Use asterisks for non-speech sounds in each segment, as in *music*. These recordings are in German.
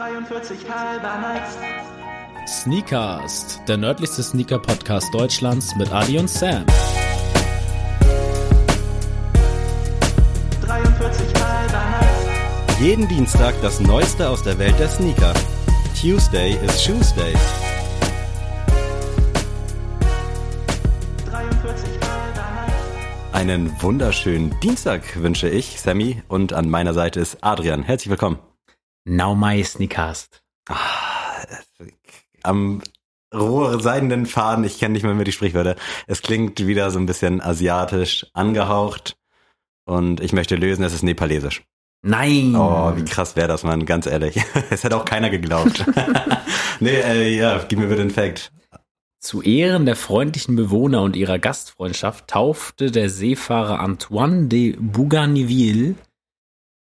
43 halber nice. Sneakast, der nördlichste Sneaker-Podcast Deutschlands mit Adi und Sam. 43 halber nice. Jeden Dienstag das Neueste aus der Welt der Sneaker. Tuesday is Shoesday. 43 halber nice. Einen wunderschönen Dienstag wünsche ich, Sammy, und an meiner Seite ist Adrian. Herzlich willkommen. Now my Sneakast. Am rohseidenen Faden, ich kenne nicht mehr, mehr die Sprichwörter. Es klingt wieder so ein bisschen asiatisch angehaucht und ich möchte lösen, es ist nepalesisch. Nein! Oh, wie krass wäre das, Mann, ganz ehrlich. *laughs* Es hätte auch keiner geglaubt. *laughs* nee, äh, ja, gib mir bitte den Fact. Zu Ehren der freundlichen Bewohner und ihrer Gastfreundschaft taufte der Seefahrer Antoine de Bougainville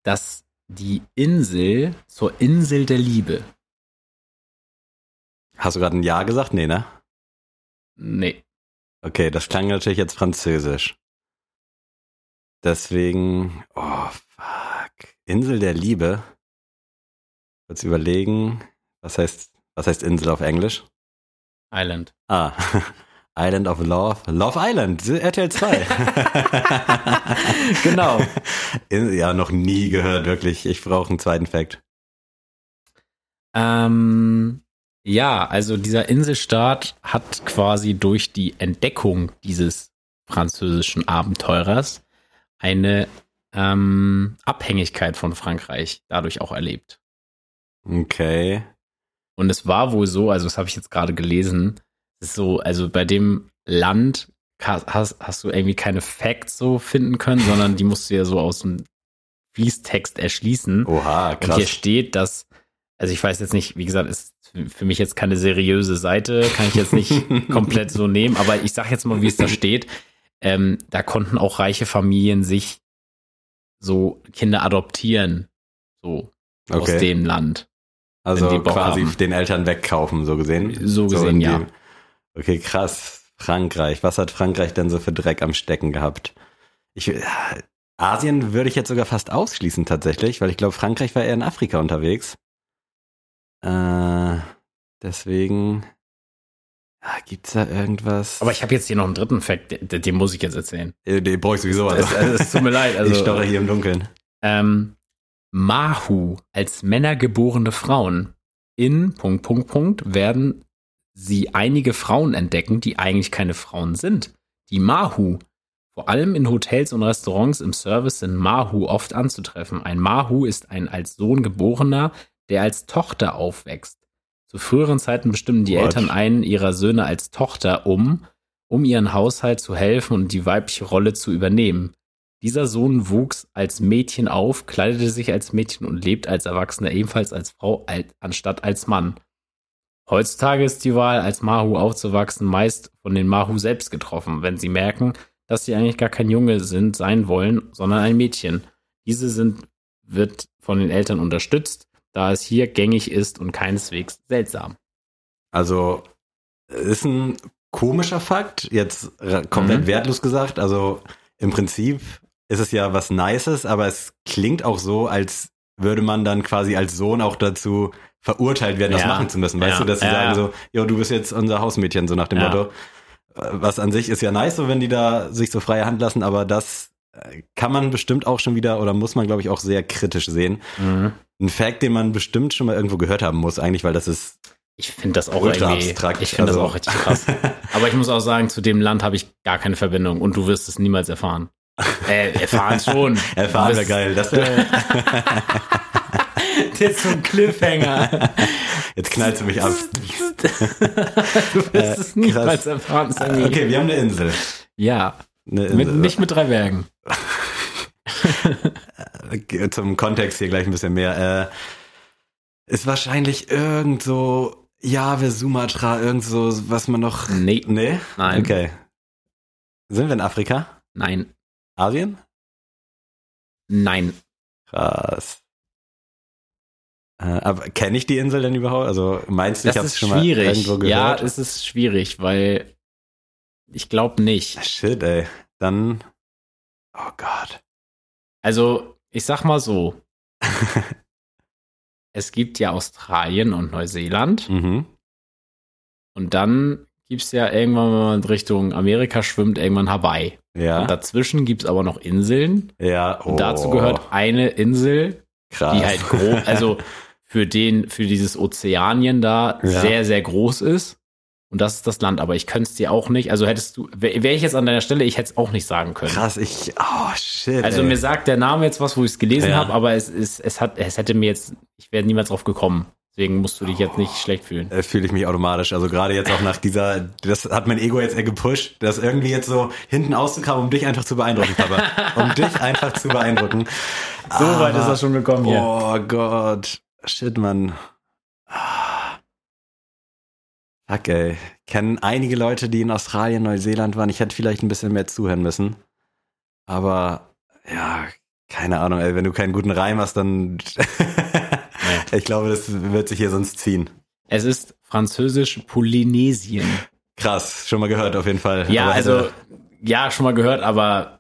das die Insel zur Insel der Liebe. Hast du gerade ein Ja gesagt? Nee, ne? Nee. Okay, das klang natürlich jetzt französisch. Deswegen, oh fuck, Insel der Liebe. Kurz überlegen, was heißt, was heißt Insel auf Englisch? Island. Ah, *laughs* Island of Love, Love Island, RTL 2. *laughs* Genau. Ja, noch nie gehört, wirklich. Ich brauche einen zweiten Fact. Ähm, ja, also dieser Inselstaat hat quasi durch die Entdeckung dieses französischen Abenteurers eine ähm, Abhängigkeit von Frankreich dadurch auch erlebt. Okay. Und es war wohl so, also das habe ich jetzt gerade gelesen, so, also bei dem Land hast, hast du irgendwie keine Facts so finden können, sondern die musst du ja so aus dem Fließtext erschließen. Oha, Und hier krass. steht, dass, also ich weiß jetzt nicht, wie gesagt, ist für mich jetzt keine seriöse Seite, kann ich jetzt nicht *laughs* komplett so nehmen, aber ich sag jetzt mal, wie es da steht. Ähm, da konnten auch reiche Familien sich so Kinder adoptieren, so aus Okay. dem Land. Also quasi haben. den Eltern wegkaufen, so gesehen. So gesehen, in ja. die- Okay, krass. Frankreich. Was hat Frankreich denn so für Dreck am Stecken gehabt? Ich, äh, Asien würde ich jetzt sogar fast ausschließen tatsächlich, weil ich glaube, Frankreich war eher in Afrika unterwegs. Äh, deswegen ja, gibt's da irgendwas? Aber ich habe jetzt hier noch einen dritten Fact, den, den muss ich jetzt erzählen. äh, den brauche ich sowieso. Es, Also, also, es tut mir leid. *laughs* Also, ich stoche hier im Dunkeln. ähm, Mahu als männergeborene Frauen. In Punkt, Punkt, Punkt werden sie einige Frauen entdecken, die eigentlich keine Frauen sind. Die Mahu. Vor allem in Hotels und Restaurants im Service sind Mahu oft anzutreffen. Ein Mahu ist ein als Sohn geborener, der als Tochter aufwächst. Zu früheren Zeiten bestimmten die What? Eltern einen ihrer Söhne als Tochter um, um ihren Haushalt zu helfen und die weibliche Rolle zu übernehmen. Dieser Sohn wuchs als Mädchen auf, kleidete sich als Mädchen und lebt als Erwachsener ebenfalls als Frau al- anstatt als Mann. Heutzutage ist die Wahl, als Mahu aufzuwachsen, meist von den Mahu selbst getroffen, wenn sie merken, dass sie eigentlich gar kein Junge sind, sein wollen, sondern ein Mädchen. Diese sind, wird von den Eltern unterstützt, da es hier gängig ist und keineswegs seltsam. Also, ist ein komischer Fakt, jetzt komplett Mhm. wertlos gesagt. Also, im Prinzip ist es ja was Nices, aber es klingt auch so, als würde man dann quasi als Sohn auch dazu verurteilt werden, das Ja. machen zu müssen. Weißt Ja. du, dass sie Ja, sagen so, jo, du bist jetzt unser Hausmädchen, so nach dem. Motto. Was an sich ist ja nice, so wenn die da sich so freie Hand lassen, aber das äh, kann man bestimmt auch schon wieder oder muss man, glaube ich, auch sehr kritisch sehen. Ein Fact, den man bestimmt schon mal irgendwo gehört haben muss, eigentlich, weil das ist Ich finde das auch Ultra abstrakt, ich finde also. das auch richtig krass. Aber ich muss auch sagen, zu dem Land habe ich gar keine Verbindung und du wirst es niemals erfahren. Äh, erfahren *laughs* schon. Erfahren wäre geil. Das Das *laughs* ist so ein Cliffhanger. *laughs* Jetzt knallst du mich ab. *laughs* Du wirst es niemals erfahren, Sammy. Äh, Okay, wir haben eine Insel. Ja, Eine mit, Insel. nicht mit drei Bergen. *laughs* Zum Kontext hier gleich ein bisschen mehr. Äh, ist wahrscheinlich irgend so Jave, Sumatra, irgend so, was man noch. Nee, Nee? Nein. Okay. Sind wir in Afrika? nein, Asien? nein. Krass. Äh, aber kenne ich die Insel denn überhaupt? Also meinst du, Das ich habe ist schon mal irgendwo Ja, gehört? es ist schwierig, weil ich glaube nicht. Shit, ey. Dann. Oh Gott. Also, ich sag mal so. *laughs* es gibt ja Australien und Neuseeland. Mhm. Und dann gibt es ja irgendwann, wenn man Richtung Amerika schwimmt, irgendwann Hawaii. Ja. Und dazwischen gibt es aber noch Inseln. ja. Und dazu gehört eine Insel, krass. die halt groß, also *laughs* für den, für dieses Ozeanien da Ja. sehr, sehr groß ist. Und das ist das Land. Aber ich könnte es dir auch nicht, also hättest du, wäre wär ich jetzt an deiner Stelle, ich hätte es auch nicht sagen können. krass. Ich. Oh shit. Also ey. mir sagt der Name jetzt was, wo ich es gelesen Ja. habe, aber es ist, es hat, es hätte mir jetzt, ich wäre niemals drauf gekommen. Deswegen musst du dich jetzt nicht schlecht fühlen. äh, fühle ich mich automatisch. Also gerade jetzt auch nach dieser, das hat mein Ego jetzt eher gepusht, das irgendwie jetzt so hinten auszukramen, um dich einfach zu beeindrucken, Papa. *laughs* um dich einfach zu beeindrucken. So weit Aber- ist das schon gekommen hier. Oh Gott. Shit, Mann. Ah. Fuck, ey. Kennen einige Leute, die in Australien, Neuseeland waren. Ich hätte vielleicht ein bisschen mehr zuhören müssen. Aber, ja, keine Ahnung, ey. Wenn du keinen guten Reim hast, dann. *laughs* ich glaube, das wird sich hier sonst ziehen. Es ist französisch Polynesien. Krass, schon mal gehört auf jeden Fall. Ja, Aber also, hätte- ja, schon mal gehört, aber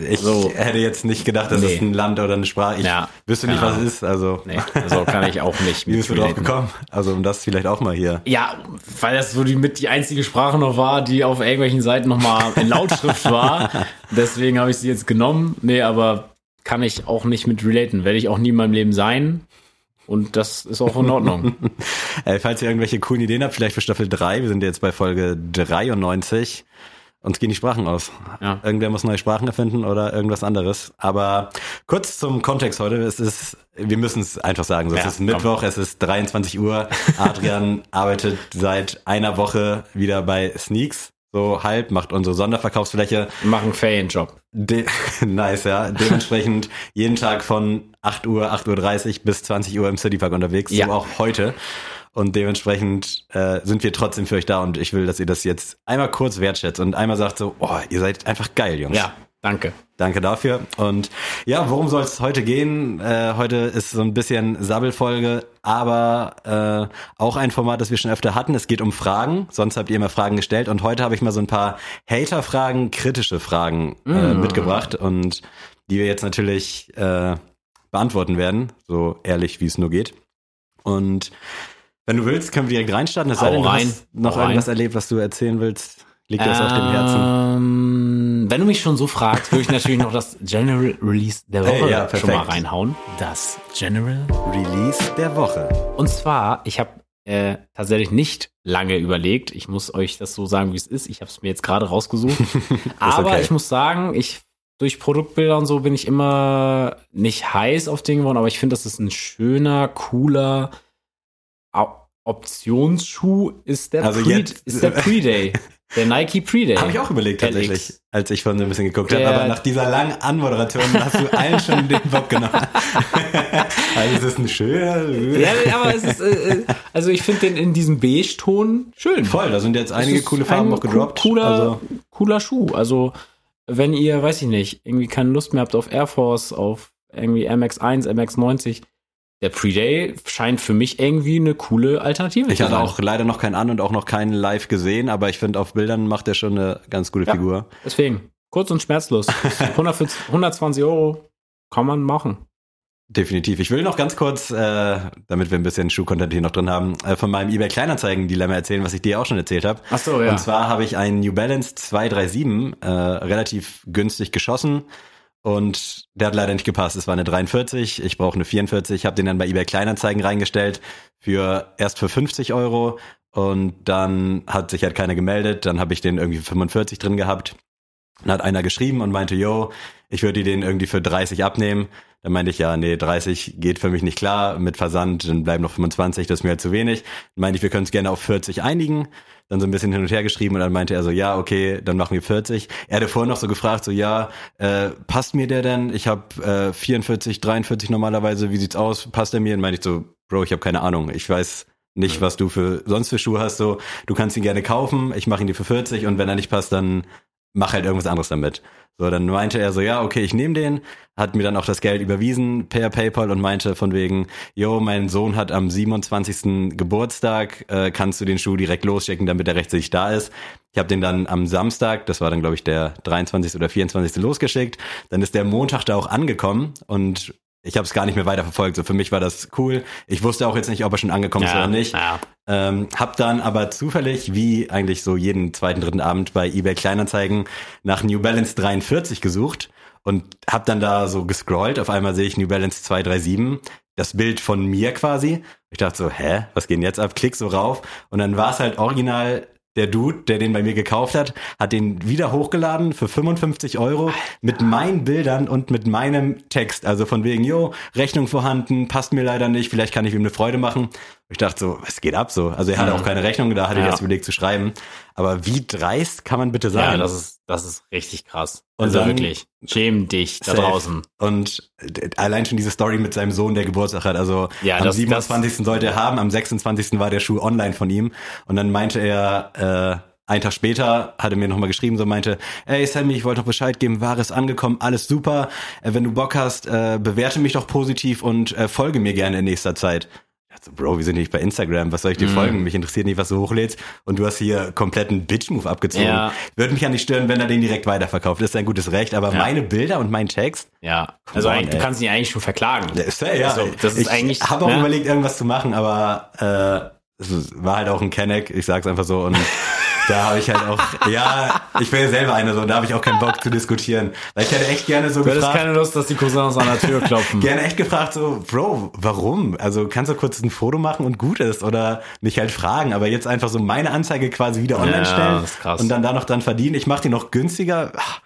ich so. hätte jetzt nicht gedacht, das Nee. ist ein Land oder eine Sprache. Ich Ja, wüsste nicht, was es ist. Also, nee, so kann ich auch nicht *laughs* wie bist du drauf gekommen? Also, um das vielleicht auch mal hier. Ja, weil das so die mit die einzige Sprache noch war, die auf irgendwelchen Seiten noch mal in Lautschrift war. *laughs* Deswegen habe ich sie jetzt genommen. Nee, aber kann ich auch nicht mit relaten. Werde ich auch nie in meinem Leben sein. Und das ist auch in Ordnung. *laughs* Äh, falls ihr irgendwelche coolen Ideen habt, vielleicht für Staffel 3, wir sind jetzt bei Folge 93, uns gehen die Sprachen aus. Ja. Irgendwer muss neue Sprachen erfinden oder irgendwas anderes. Aber kurz zum Kontext heute, es ist, wir müssen es einfach sagen, so, Ja, es ist komm. Mittwoch, es ist 23 Uhr, Adrian *laughs* arbeitet seit einer Woche wieder bei Sneaks, so halb, macht unsere Sonderverkaufsfläche. Machen Ferienjob. De *laughs* nice, ja. Dementsprechend jeden Tag von 8 Uhr, 8.30 Uhr bis 20 Uhr im Citypark unterwegs, Ja. so auch heute. Und dementsprechend äh, sind wir trotzdem für euch da und ich will, dass ihr das jetzt einmal kurz wertschätzt und einmal sagt so, oh, ihr seid einfach geil, Jungs. Ja, danke. Danke dafür. Und ja, worum soll es heute gehen? Äh, heute ist so ein bisschen Sabbelfolge, aber äh, auch ein Format, das wir schon öfter hatten. Es geht um Fragen. Sonst habt ihr immer Fragen gestellt. Und heute habe ich mal so ein paar Hater-Fragen, kritische Fragen äh, Mm. mitgebracht und die wir jetzt natürlich äh, beantworten werden, so ehrlich wie es nur geht. Und wenn du willst, können wir direkt reinstarten. Es sei denn, du rein. hast noch rein. irgendwas erlebt, was du erzählen willst. Liegt dir das auf dem Herzen? Ähm, wenn du mich schon so fragst, würde ich natürlich noch das General Release der Hey, Woche ja, schon mal reinhauen. Das General. Release der Woche. Und zwar, ich habe äh, tatsächlich nicht lange überlegt. Ich muss euch das so sagen, wie es ist. Ich habe es mir jetzt gerade rausgesucht. *laughs* Aber okay. ich muss sagen, ich durch Produktbilder und so bin ich immer nicht heiß auf Dinge geworden, aber ich finde, das ist ein schöner, cooler Optionsschuh ist der, Also Pre jetzt- ist der Pre-Day. Der Nike Pre-Day. Habe ich auch überlegt LX. tatsächlich, als ich vorhin so ein bisschen geguckt habe. Aber nach dieser langen Anmoderation hast du allen schon den Bock genommen. *laughs* also es ist ein schöner... Ja, aber es ist, äh, äh, also ich finde den in diesem Beige-Ton schön. Voll, da sind jetzt einige coole Farben ein auch gedroppt. coo- Cooler, also, cooler Schuh. Also, wenn ihr, weiß ich nicht, irgendwie keine Lust mehr habt auf Air Force, auf irgendwie MX1, MX90, der Pre-Day scheint für mich irgendwie eine coole Alternative ich zu hatte sein. auch leider noch keinen an und auch noch keinen live gesehen, aber ich finde, auf Bildern macht er schon eine ganz gute Ja. Figur. Deswegen, kurz und schmerzlos. *laughs* 140, 120 Euro kann man machen. Definitiv. Ich will noch ganz kurz, äh, damit wir ein bisschen Schuh-Content hier noch drin haben, äh, von meinem eBay Kleinanzeigen-Dilemma erzählen, was ich dir auch schon erzählt habe. Ach so, ja. Und zwar habe ich einen New Balance 237 äh, relativ günstig geschossen und der hat leider nicht gepasst. Es war eine 43, ich brauche eine 44, habe den dann bei eBay Kleinanzeigen reingestellt für erst für 50 Euro und dann hat sich halt keiner gemeldet. Dann habe ich den irgendwie für 45 drin gehabt. Dann hat einer geschrieben und meinte, yo, ich würde den irgendwie für 30 abnehmen. Dann meinte ich, ja, nee, 30 geht für mich nicht klar. Mit Versand, dann bleiben noch 25, das ist mir halt zu wenig. Dann meinte ich, wir können uns gerne auf 40 einigen. Dann so ein bisschen hin und her geschrieben und dann meinte er so, ja, okay, dann machen wir 40. Er hatte vorhin noch so gefragt, so, ja, äh, passt mir der denn? Ich habe äh, 44, 43 normalerweise, wie sieht's aus? Passt er mir? Dann meinte ich so, Bro, ich habe keine Ahnung. Ich weiß nicht, was du für sonst für Schuhe hast. So, du kannst ihn gerne kaufen, ich mache ihn dir für 40 und wenn er nicht passt, dann mach halt irgendwas anderes damit. So, dann meinte er so, ja, okay, ich nehme den, hat mir dann auch das Geld überwiesen per PayPal und meinte von wegen, yo, mein Sohn hat am 27. Geburtstag, äh, kannst du den Schuh direkt losschicken, damit er rechtzeitig da ist. Ich habe den dann am Samstag, das war dann glaube ich der 23. oder 24. losgeschickt. Dann ist der Montag da auch angekommen und ich habe es gar nicht mehr weiter verfolgt. So für mich war das cool. Ich wusste auch jetzt nicht, ob er schon angekommen ist Ja, oder nicht. ja. Ähm, hab dann aber zufällig, wie eigentlich so jeden zweiten, dritten Abend bei eBay Kleinanzeigen nach New Balance 43 gesucht und hab dann da so gescrollt. Auf einmal sehe ich New Balance 237, das Bild von mir quasi. Ich dachte so, hä, was geht denn jetzt ab? Klick so rauf und dann war es halt original der Dude, der den bei mir gekauft hat, hat den wieder hochgeladen für 55 Euro mit meinen Bildern und mit meinem Text. Also von wegen, jo, Rechnung vorhanden, passt mir leider nicht, vielleicht kann ich ihm eine Freude machen. Ich dachte so, was geht ab so? Also er hatte auch keine Rechnung, da hatte ich Ja. jetzt überlegt zu schreiben. Aber wie dreist kann man bitte sein? Ja, das ist, das ist richtig krass. Und also dann- wirklich. Schäm dich da Safe. draußen. Und äh, allein schon diese Story mit seinem Sohn, der Geburtstag hat. Also Ja, am das- 27. sollte er haben, am 26. war der Schuh online von ihm. Und dann meinte er, äh, einen Tag später hat er mir nochmal geschrieben, so meinte, ey Sammy, ich wollte noch Bescheid geben, war es angekommen, alles super. Äh, wenn du Bock hast, äh, bewerte mich doch positiv und äh, folge mir gerne in nächster Zeit. Ich so, Bro, wir sind nicht bei Instagram, was soll ich dir Mhm. folgen? Mich interessiert nicht, was du hochlädst. Und du hast hier kompletten Bitch-Move abgezogen. Ja. Würde mich ja nicht stören, wenn er den direkt weiterverkauft. Das ist ein gutes Recht. Aber Ja. meine Bilder und mein Text, Ja. Also on, du kannst ihn eigentlich schon verklagen. ja, ja. Also, das ist ich eigentlich, habe auch ne? überlegt, irgendwas zu machen, aber äh, es war halt auch ein Kenneck, ich sag's einfach so. Und *laughs* da habe ich halt auch, ja, ich bin ja selber einer so, da habe ich auch keinen Bock zu diskutieren. Weil ich hätte echt gerne so Du hättest gefragt, keine Lust, dass die Cousins an der Tür klopfen. gerne echt gefragt, so, Bro, warum? Also kannst du kurz ein Foto machen und gut ist oder mich halt fragen, aber jetzt einfach so meine Anzeige quasi wieder online Ja, stellen das ist krass. und dann da noch dran verdienen. Ich mache die noch günstiger. Ach,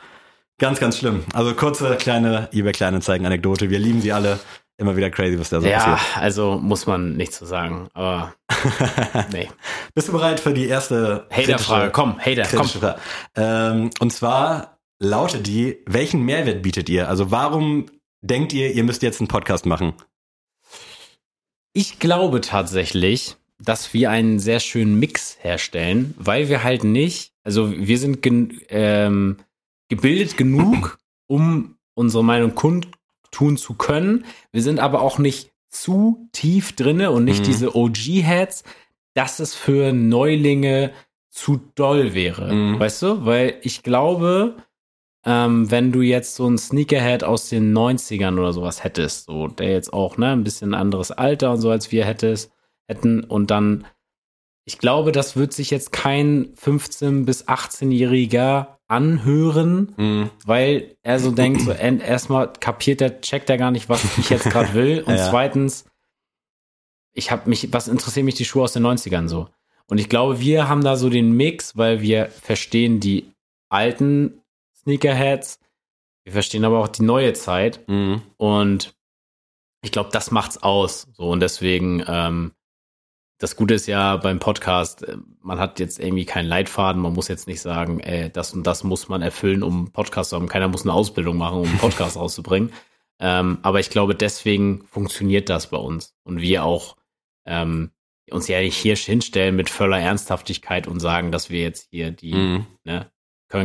Ganz, ganz schlimm. Also kurze, kleine eBay-Kleinanzeigen-Anekdote. Wir lieben sie alle. Immer wieder crazy, was da so Ja, passiert. also muss man nichts zu sagen. Aber *laughs* nee. Bist du bereit für die erste Hater-Frage, komm, Hater, komm. Frage? Ähm, und zwar lautet die, welchen Mehrwert bietet ihr? Also warum denkt ihr, ihr müsst jetzt einen Podcast machen? Ich glaube tatsächlich, dass wir einen sehr schönen Mix herstellen, weil wir halt nicht, also wir sind gen, ähm, gebildet genug, um unsere Meinung kundtun zu können. Wir sind aber auch nicht zu tief drinne und nicht Mhm. diese OG-Heads, dass es für Neulinge zu doll wäre. Mhm. Weißt du? Weil ich glaube, ähm, wenn du jetzt so einen Sneakerhead aus den 90ern oder sowas hättest, so der jetzt auch ne, ein bisschen anderes Alter und so als wir hättest, hätten und dann, ich glaube, das wird sich jetzt kein 15- bis 18-Jähriger anhören, Mhm. weil er so denkt, so erstmal kapiert er, checkt er gar nicht, was ich jetzt gerade will *laughs* und Ja. zweitens, ich habe mich, was interessieren mich die Schuhe aus den 90ern so? Und ich glaube, wir haben da so den Mix, weil wir verstehen die alten Sneakerheads, wir verstehen aber auch die neue Zeit Mhm. und ich glaube, das macht's aus. So und deswegen, ähm, das Gute ist ja beim Podcast, äh, man hat jetzt irgendwie keinen Leitfaden, man muss jetzt nicht sagen, ey, das und das muss man erfüllen, um einen Podcast zu haben. Keiner muss eine Ausbildung machen, um einen Podcast *laughs* rauszubringen. Ähm, aber ich glaube, deswegen funktioniert das bei uns. Und wir auch ähm, uns ja nicht hier hinstellen mit voller Ernsthaftigkeit und sagen, dass wir jetzt hier die Mhm. ne,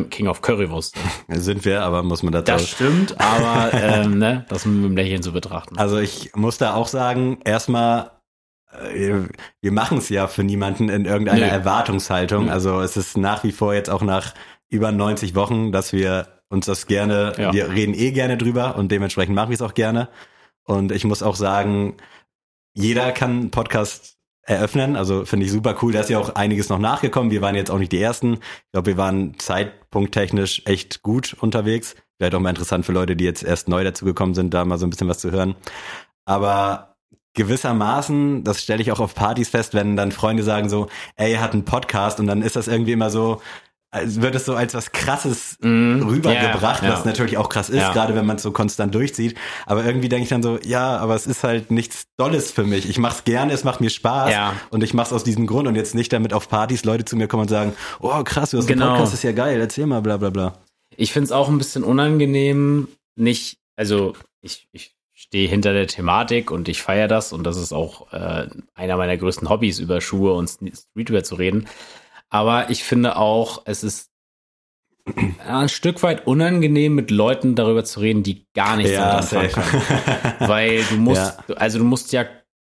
King of Currywurst sind. *laughs* Sind wir, aber muss man dazu. Das stimmt, aber *laughs* ähm, ne, das mit dem Lächeln zu betrachten. Also ich muss da auch sagen, erstmal, äh, wir machen es ja für niemanden in irgendeiner Nö. Erwartungshaltung. Also es ist nach wie vor jetzt auch nach über 90 Wochen, dass wir uns das gerne, Ja. wir reden eh gerne drüber und dementsprechend machen wir es auch gerne. Und ich muss auch sagen, jeder kann einen Podcast eröffnen. Also finde ich super cool. Da ist ja auch einiges noch nachgekommen. Wir waren jetzt auch nicht die Ersten. Ich glaube, wir waren zeitpunkttechnisch echt gut unterwegs. Vielleicht auch mal interessant für Leute, die jetzt erst neu dazugekommen sind, da mal so ein bisschen was zu hören. Aber gewissermaßen, das stelle ich auch auf Partys fest, wenn dann Freunde sagen so, ey, er hat einen Podcast und dann ist das irgendwie immer so, wird es so als was krasses Mhm. rübergebracht, ja. was natürlich auch krass ist, Ja. gerade wenn man es so konstant durchzieht. Aber irgendwie denke ich dann so, ja, aber es ist halt nichts Dolles für mich. Ich mach's gerne, es macht mir Spaß und ich mach's aus diesem Grund und jetzt nicht damit auf Partys Leute zu mir kommen und sagen, oh krass, du hast einen Genau. Podcast, ist ja geil, erzähl mal, bla bla bla. Ich finde es auch ein bisschen unangenehm, nicht, also ich, ich stehe hinter der Thematik und ich feiere das und das ist auch äh, einer meiner größten Hobbys, über Schuhe und Streetwear zu reden. Aber ich finde auch, es ist *clears throat* ein Stück weit unangenehm, mit Leuten darüber zu reden, die gar nichts Ja, anfangen können. *laughs* Weil du musst, Ja. also du musst ja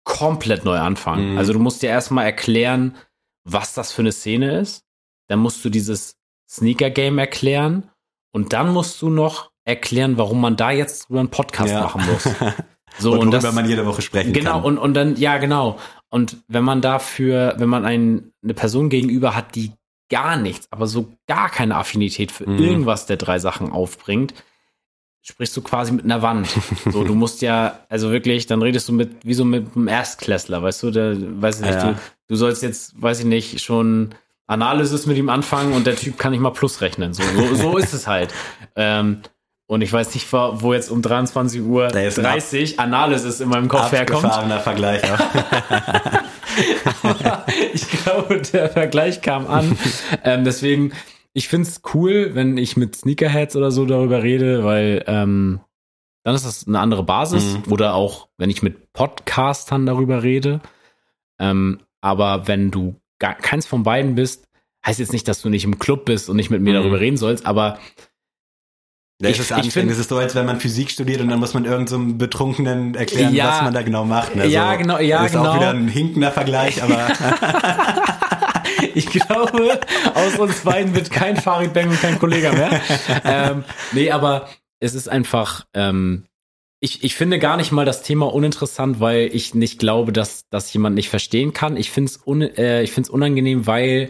komplett neu anfangen. Mhm. Also du musst dir erstmal erklären, was das für eine Szene ist. Dann musst du dieses Sneaker-Game erklären und dann musst du noch erklären, warum man da jetzt drüber einen Podcast Ja. machen muss. *laughs* So, und und das- man jede Woche sprechen Genau, kann. und, und dann, ja, genau. Und wenn man dafür, wenn man ein, eine Person gegenüber hat, die gar nichts, aber so gar keine Affinität für Mhm. irgendwas der drei Sachen aufbringt, sprichst du quasi mit einer Wand. *laughs* So, du musst ja, also wirklich, dann redest du mit, wie so mit einem Erstklässler, weißt du, der, weiß ich nicht, Ja. du, du sollst jetzt, weiß ich nicht, schon Analysis mit ihm anfangen und der Typ kann nicht mal Plus rechnen. So, so, so ist es halt. *laughs* Ähm, und ich weiß nicht, wo jetzt um 23 Uhr Da ist ein 30 Analysis in meinem Kopf herkommt. Abgefahrener Vergleich auch. *laughs* ich glaube, der Vergleich kam an. ähm, deswegen, ich find's cool, wenn ich mit Sneakerheads oder so darüber rede, weil ähm, dann ist das eine andere Basis. Mhm. Oder auch, wenn ich mit Podcastern darüber rede. Ähm, aber wenn du gar keins von beiden bist, heißt jetzt nicht, dass du nicht im Club bist und nicht mit mir Mhm. darüber reden sollst, aber Das Ich- ist anstrengend. find- Es ist so, als wenn man Physik studiert und dann muss man irgendeinem so Betrunkenen erklären, Ja. was man da genau macht. Ne? Ja, genau, ja, ist genau. auch wieder ein hinkender Vergleich, aber *laughs* ich glaube, aus uns beiden wird kein Farid Bang und kein Kollege mehr. *laughs* ähm, nee, aber es ist einfach, ähm, ich, ich finde gar nicht mal das Thema uninteressant, weil ich nicht glaube, dass das jemand nicht verstehen kann. Ich finde es un, äh, ich find's unangenehm, weil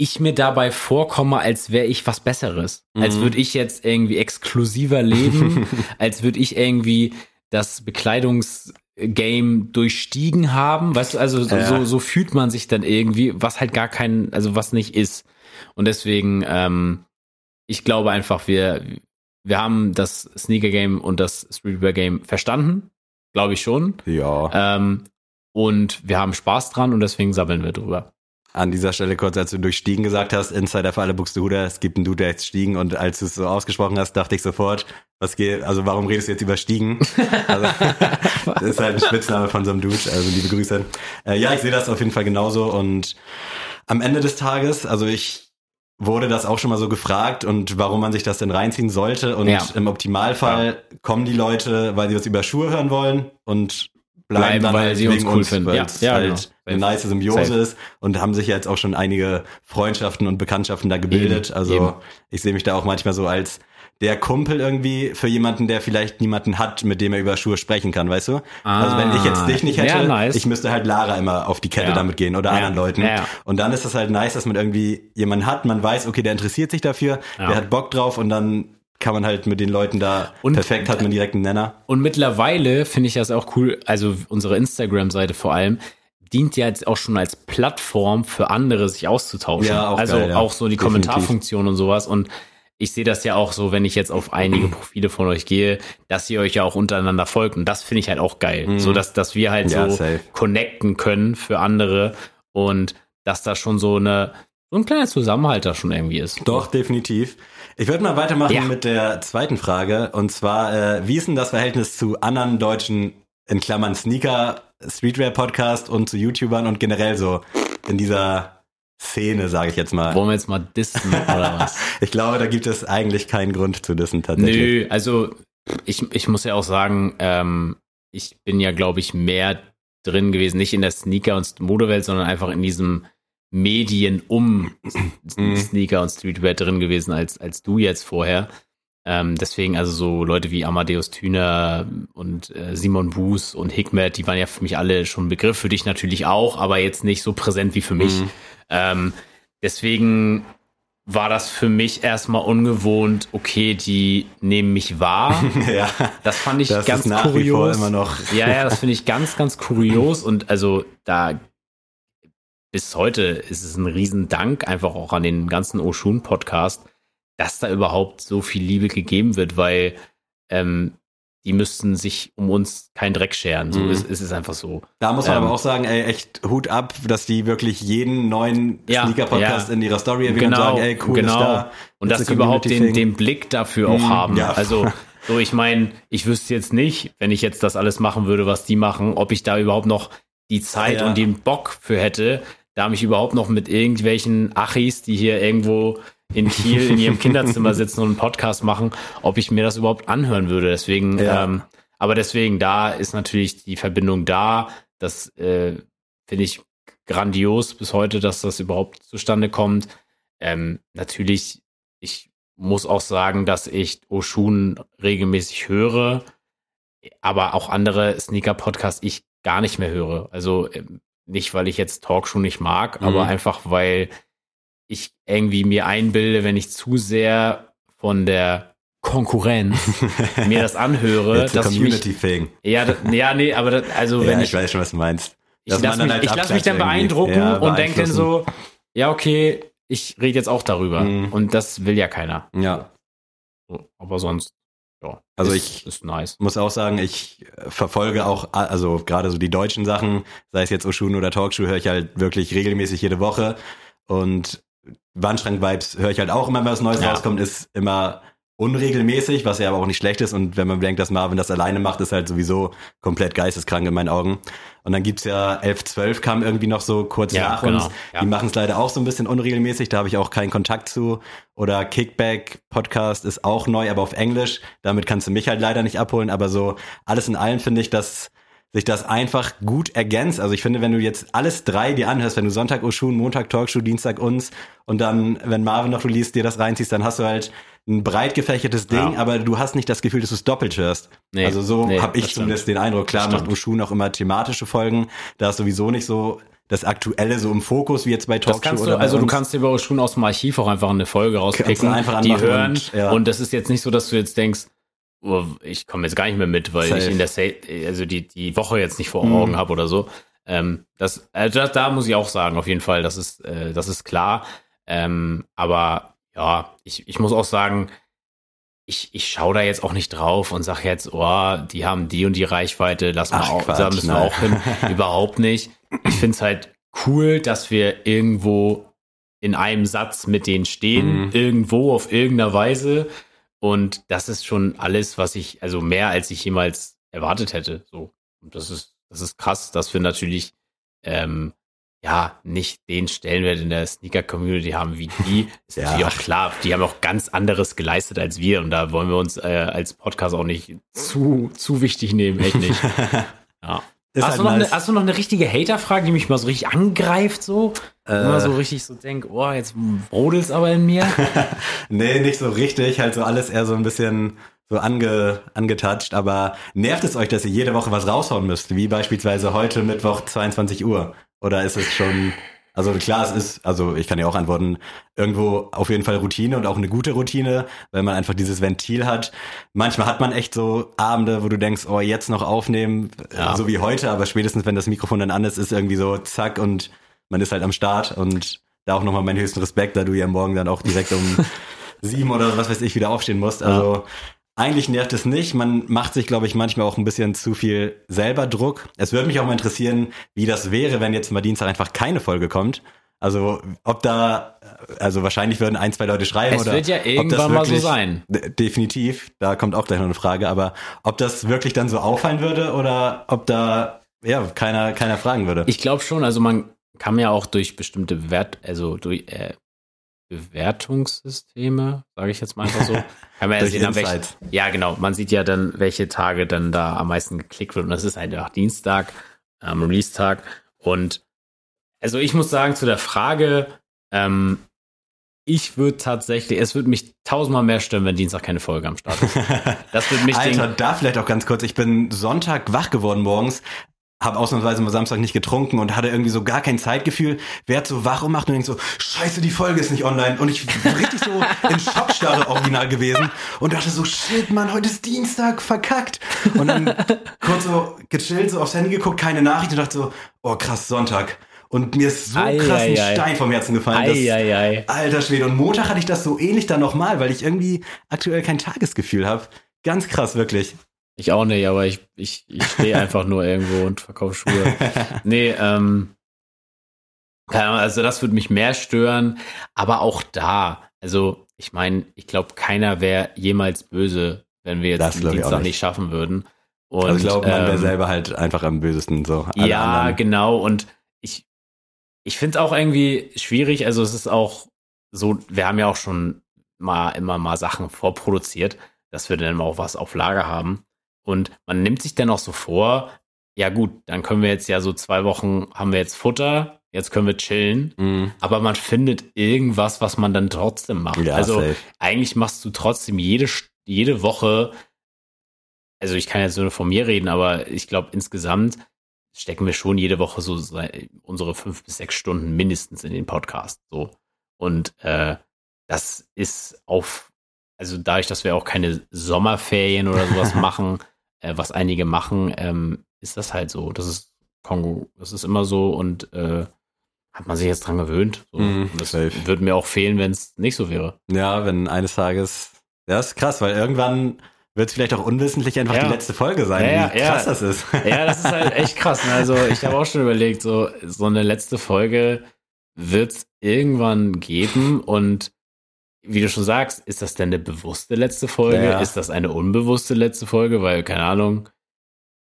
ich mir dabei vorkomme, als wäre ich was Besseres. Als Mhm. würde ich jetzt irgendwie exklusiver leben, *laughs* als würde ich irgendwie das Bekleidungsgame durchstiegen haben. Weißt du, also so, Ja. so, so fühlt man sich dann irgendwie, was halt gar kein, also was nicht ist. Und deswegen, ähm, ich glaube einfach, wir, wir haben das Sneaker-Game und das Streetwear-Game verstanden. Glaube ich schon. ja. Ähm, und wir haben Spaß dran und deswegen sammeln wir drüber. An dieser Stelle kurz, als du durch Stiegen gesagt hast, Insider für alle Buxtehude, es gibt einen Dude, der heißt Stiegen und als du es so ausgesprochen hast, dachte ich sofort, was geht, also warum redest du jetzt über Stiegen? Also, *laughs* das ist halt ein Spitzname von so einem Dude, also liebe Grüße. Äh, ja, ich sehe das auf jeden Fall genauso und am Ende des Tages, also ich wurde das auch schon mal so gefragt und warum man sich das denn reinziehen sollte und Ja. im Optimalfall kommen die Leute, weil sie was über Schuhe hören wollen und bleiben, Bleiben, dann weil halt sie uns cool finden. weil Ja, es ja, halt genau. eine nice Symbiose Safe. ist und haben sich ja jetzt auch schon einige Freundschaften und Bekanntschaften da gebildet. Eben, also eben. ich sehe mich da auch manchmal so als der Kumpel irgendwie für jemanden, der vielleicht niemanden hat, mit dem er über Schuhe sprechen kann, weißt du? also wenn ich jetzt dich nicht hätte, Ah, nice. ich müsste halt Lara immer auf die Kette Ja. damit gehen oder Ja. anderen Leuten. Ja. Und dann ist es halt nice, dass man irgendwie jemanden hat, man weiß, okay, der interessiert sich dafür, der hat Bock drauf und dann kann man halt mit den Leuten da Und- perfekt hat man direkt einen Nenner. Und mittlerweile finde ich das auch cool, also unsere Instagram-Seite vor allem, dient ja jetzt auch schon als Plattform für andere, sich auszutauschen. Ja, auch also geil, ja. auch so die Definitiv. Kommentarfunktion und sowas. Und ich sehe das ja auch so, wenn ich jetzt auf einige Profile von euch gehe, dass ihr euch ja auch untereinander folgt. Und das finde ich halt auch geil. So dass, dass wir halt Mhm. Ja, so safe. connecten können für andere und dass da schon so eine, so ein kleiner Zusammenhalt da schon irgendwie ist. Doch, definitiv. Ich würde mal weitermachen Ja. mit der zweiten Frage. Und zwar, äh, wie ist denn das Verhältnis zu anderen deutschen, in Klammern Sneaker, Streetwear-Podcast und zu YouTubern und generell so in dieser Szene, sage ich jetzt mal. Wollen wir jetzt mal dissen oder *laughs* was? Ich glaube, da gibt es eigentlich keinen Grund zu dissen tatsächlich. Nö, also ich, ich muss ja auch sagen, ähm, ich bin ja, glaube ich, mehr drin gewesen, nicht in der Sneaker- und Modewelt, sondern einfach in diesem Medien um Mhm. Sneaker und Streetwear drin gewesen als, als du jetzt vorher. Ähm, deswegen also so Leute wie Amadeus Thüner und äh, Simon Buß und Hikmet, die waren ja für mich alle schon ein Begriff, für dich natürlich auch, aber jetzt nicht so präsent wie für mich. Mhm. Ähm, deswegen war das für mich erstmal ungewohnt, okay, die nehmen mich wahr. *laughs* ja, Das fand ich das ganz kurios. immer noch. Ja, ja, das finde ich ganz, ganz kurios und also da bis heute ist es ein Riesendank einfach auch an den ganzen Oshun Podcast, dass da überhaupt so viel Liebe gegeben wird, weil ähm, die müssten sich um uns keinen Dreck scheren. So Mhm. ist, ist es einfach so. Da muss man Ähm, aber auch sagen, ey, echt Hut ab, dass die wirklich jeden neuen Ja, Sneaker-Podcast ja. in ihrer Story erwähnen und Genau, sagen, ey, cool, genau. da. Und dass sie überhaupt den, den Blick dafür auch Mhm, haben. ja. Also, so ich meine, ich wüsste jetzt nicht, wenn ich jetzt das alles machen würde, was die machen, ob ich da überhaupt noch die Zeit Ja. und den Bock für hätte, da mich überhaupt noch mit irgendwelchen Achis, die hier irgendwo in Kiel in ihrem Kinderzimmer *laughs* sitzen und einen Podcast machen, ob ich mir das überhaupt anhören würde. Deswegen, Ja. ähm, aber deswegen, da ist natürlich die Verbindung da. Das äh, finde ich grandios bis heute, dass das überhaupt zustande kommt. Ähm, natürlich, ich muss auch sagen, dass ich Oshun regelmäßig höre. aber auch andere Sneaker-Podcasts ich gar nicht mehr höre. Also ähm, nicht, weil ich jetzt Talkshow nicht mag, Mhm. aber einfach, weil ich irgendwie mir einbilde, wenn ich zu sehr von der Konkurrenz *laughs* mir das anhöre, so dass ich mich, ja, das, ja, nee, aber das, also Ja, wenn ich, ich, weiß schon, was du meinst. ich Dass lasse man dann mich, ich lass mich dann beeindrucken ja, und denke dann so, ja, okay, ich rede jetzt auch darüber. Mhm. Und das will ja keiner. Ja, Aber sonst, ja. Also ist, ich- ist nice. muss auch sagen, ich verfolge auch, also gerade so die deutschen Sachen, sei es jetzt Oshun oder Talkshow, höre ich halt wirklich regelmäßig jede Woche. Und Wandschrank-Vibes höre ich halt auch immer, wenn was Neues Ja. rauskommt, ist immer unregelmäßig, was ja aber auch nicht schlecht ist. Und wenn man bedenkt, dass Marvin das alleine macht, ist halt sowieso komplett geisteskrank in meinen Augen. Und dann gibt's ja 11, 12 kam irgendwie noch so kurz Ja, nach genau, uns. ja. Die machen es leider auch so ein bisschen unregelmäßig, da habe ich auch keinen Kontakt zu. Oder Kickback Podcast ist auch neu, aber auf Englisch. Damit kannst du mich halt leider nicht abholen. Aber so alles in allem finde ich, dass sich das einfach gut ergänzt. Also ich finde, wenn du jetzt alles drei dir anhörst, wenn du Sonntag Oshun, Montag Talkshow, Dienstag uns und dann, wenn Marvin noch release, dir das reinziehst, dann hast du halt ein breit gefächertes Ding, Ja. aber du hast nicht das Gefühl, dass du es doppelt hörst. Nee, also so nee, habe ich zumindest den Eindruck. Klar macht. Oshun auch immer thematische Folgen. Da ist sowieso nicht so das Aktuelle so im Fokus, wie jetzt bei Talkshow oder du, bei also du kannst dir aber schon aus dem Archiv auch einfach eine Folge rauspicken, du einfach die hören. und, ja. Und das ist jetzt nicht so, dass du jetzt denkst, ich komme jetzt gar nicht mehr mit, weil Safe. ich in der Sa also die, die Woche jetzt nicht vor Mhm. Augen habe oder so. Ähm, das, also das, da muss ich auch sagen, auf jeden Fall, das ist, äh, das ist klar. Ähm, aber ja, ich, ich muss auch sagen, ich, ich schaue da jetzt auch nicht drauf und sage jetzt, oh, die haben die und die Reichweite, lass mal Ach, auch, Quatsch, da müssen wir nein. auch hin. *laughs* Überhaupt nicht. Ich finde es halt cool, dass wir irgendwo in einem Satz mit denen stehen, Mhm. irgendwo auf irgendeiner Weise. Und das ist schon alles, was ich, also mehr als ich jemals erwartet hätte. So. Und das ist, das ist krass, dass wir natürlich ähm, ja nicht den Stellenwert in der Sneaker-Community haben wie die. *laughs* Ist Ja. natürlich auch klar, die haben auch ganz anderes geleistet als wir und da wollen wir uns äh, als Podcast auch nicht zu, zu wichtig nehmen, echt nicht. *laughs* Ja. Hast, halt du noch nice. eine, hast du noch eine richtige Hater-Frage, die mich mal so richtig angreift, so? Äh. Immer so richtig so denk, oh, jetzt brodelt's aber in mir. *laughs* nee, nicht so richtig, halt so alles eher so ein bisschen so ange, angetatscht, aber nervt es euch, dass ihr jede Woche was raushauen müsst, wie beispielsweise heute Mittwoch 22 Uhr? Oder ist es schon, also klar, es ist, also ich kann ja auch antworten, irgendwo auf jeden Fall Routine und auch eine gute Routine, weil man einfach dieses Ventil hat. Manchmal hat man echt so Abende, wo du denkst, oh, jetzt noch aufnehmen, Ja. so wie heute, aber spätestens, wenn das Mikrofon dann an ist, ist irgendwie so zack und man ist halt am Start und da auch nochmal meinen höchsten Respekt, da du ja morgen dann auch direkt um *laughs* sieben oder was weiß ich wieder aufstehen musst. Also eigentlich nervt es nicht. Man macht sich, glaube ich, manchmal auch ein bisschen zu viel selber Druck. Es würde mich auch mal interessieren, wie das wäre, wenn jetzt mal Dienstag einfach keine Folge kommt. Also ob da, also wahrscheinlich würden ein, zwei Leute schreiben Es oder wird ja das irgendwann mal so sein. Definitiv, da kommt auch gleich noch eine Frage, aber ob das wirklich dann so auffallen würde oder ob da ja keiner keiner fragen würde. Ich glaube schon, also man kann ja auch durch bestimmte Bewert, also durch äh, Bewertungssysteme, sage ich jetzt mal einfach so, *laughs* kann man ja sehen, Insights. ja genau, man sieht ja dann, welche Tage dann da am meisten geklickt wird und das ist halt auch Dienstag, ähm, Release-Tag und also ich muss sagen zu der Frage, ähm, ich würde tatsächlich, es würde mich tausendmal mehr stören, wenn Dienstag keine Folge am Start ist. *laughs* Das würde mich Alter, da vielleicht auch ganz kurz. Ich bin Sonntag wach geworden morgens, habe ausnahmsweise mal Samstag nicht getrunken und hatte irgendwie so gar kein Zeitgefühl. Werd so wach und macht und denkt so, scheiße, die Folge ist nicht online. Und ich bin richtig so in Schockstarre original gewesen und dachte so, shit, Mann, heute ist Dienstag, verkackt. Und dann kurz so gechillt, so aufs Handy geguckt, keine Nachricht und dachte so, oh krass, Sonntag. Und mir ist so Ei, krass ein ei, ei. Stein vom Herzen gefallen. dass- Eieiei. Alter Schwede. Und Montag hatte ich das so ähnlich dann nochmal, weil ich irgendwie aktuell kein Tagesgefühl habe. Ganz krass, wirklich. Ich auch nicht, aber ich, ich, ich stehe *laughs* einfach nur irgendwo und verkaufe Schuhe. Nee, ähm, also das würde mich mehr stören, aber auch da, also ich meine, ich glaube, keiner wäre jemals böse, wenn wir Das jetzt den ich auch Dienstag nicht. nicht schaffen würden. Und, also ich glaube, man wäre ähm, selber halt einfach am bösesten so. Alle ja, anderen. genau. Und ich, ich finde es auch irgendwie schwierig. Also es ist auch so, wir haben ja auch schon mal immer mal Sachen vorproduziert, dass wir dann auch was auf Lager haben. Und man nimmt sich dann auch so vor, ja gut, dann können wir jetzt ja so zwei Wochen, haben wir jetzt Futter, jetzt können wir chillen. Mhm. Aber man findet irgendwas, was man dann trotzdem macht. Ja, also safe. eigentlich machst du trotzdem jede, jede Woche also ich kann jetzt nur von mir reden, aber ich glaube insgesamt stecken wir schon jede Woche so unsere fünf bis sechs Stunden mindestens in den Podcast. So. Und äh, das ist auf, also dadurch, dass wir auch keine Sommerferien oder sowas *laughs* machen, äh, was einige machen, ähm, ist das halt so. Das ist Kongo, das ist immer so und äh, hat man sich jetzt dran gewöhnt. So. Und das safe. würde mir auch fehlen, wenn es nicht so wäre. Ja, wenn eines Tages. Ja, ist krass, weil irgendwann wird es vielleicht auch unwissentlich einfach Ja. die letzte Folge sein, Ja, ja, wie ja. krass das ist. *laughs* Ja, das ist halt echt krass. ne? Also ich habe auch schon überlegt, so, so eine letzte Folge wird es irgendwann geben und wie du schon sagst, ist das denn eine bewusste letzte Folge? Ja. Ist das eine unbewusste letzte Folge? Weil, keine Ahnung,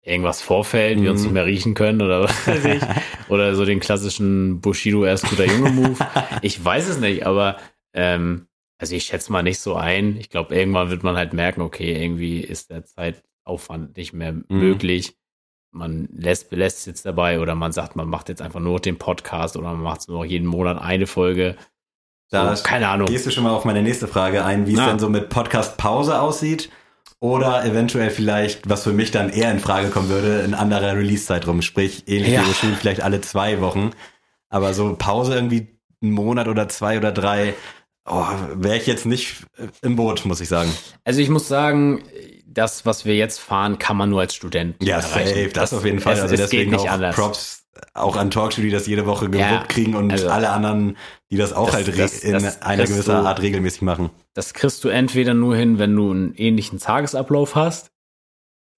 irgendwas vorfällt, wir uns Mhm. nicht mehr riechen können oder was weiß ich. *laughs* Oder so den klassischen Bushido erst guter Junge Move. *laughs* Ich weiß es nicht, aber ähm, also ich schätze mal nicht so ein. Ich glaube, irgendwann wird man halt merken, okay, irgendwie ist der Zeitaufwand nicht mehr Mhm. möglich. Man lässt, belässt es jetzt dabei oder man sagt, man macht jetzt einfach nur den Podcast oder man macht nur noch jeden Monat eine Folge. Da so, keine Ahnung. Gehst du schon mal auf meine nächste Frage ein, wie es Ja. denn so mit Podcast-Pause aussieht? Oder eventuell vielleicht, was für mich dann eher in Frage kommen würde, ein anderer Release-Zeitraum. Sprich, ähnlich Ja. wie Routine, vielleicht alle zwei Wochen. Aber so Pause irgendwie einen Monat oder zwei oder drei, oh, wäre ich jetzt nicht im Boot, muss ich sagen. Also ich muss sagen, das, was wir jetzt fahren, kann man nur als Student Ja, erreichen. safe, das, auf jeden Fall. Es, also es deswegen geht nicht auch anders. Props auch an Talkshow, die das jede Woche gewuppt Ja, kriegen und also- alle anderen, die das auch Das- halt das- in das einer du- Art regelmäßig machen. Das kriegst du entweder nur hin, wenn du einen ähnlichen Tagesablauf hast,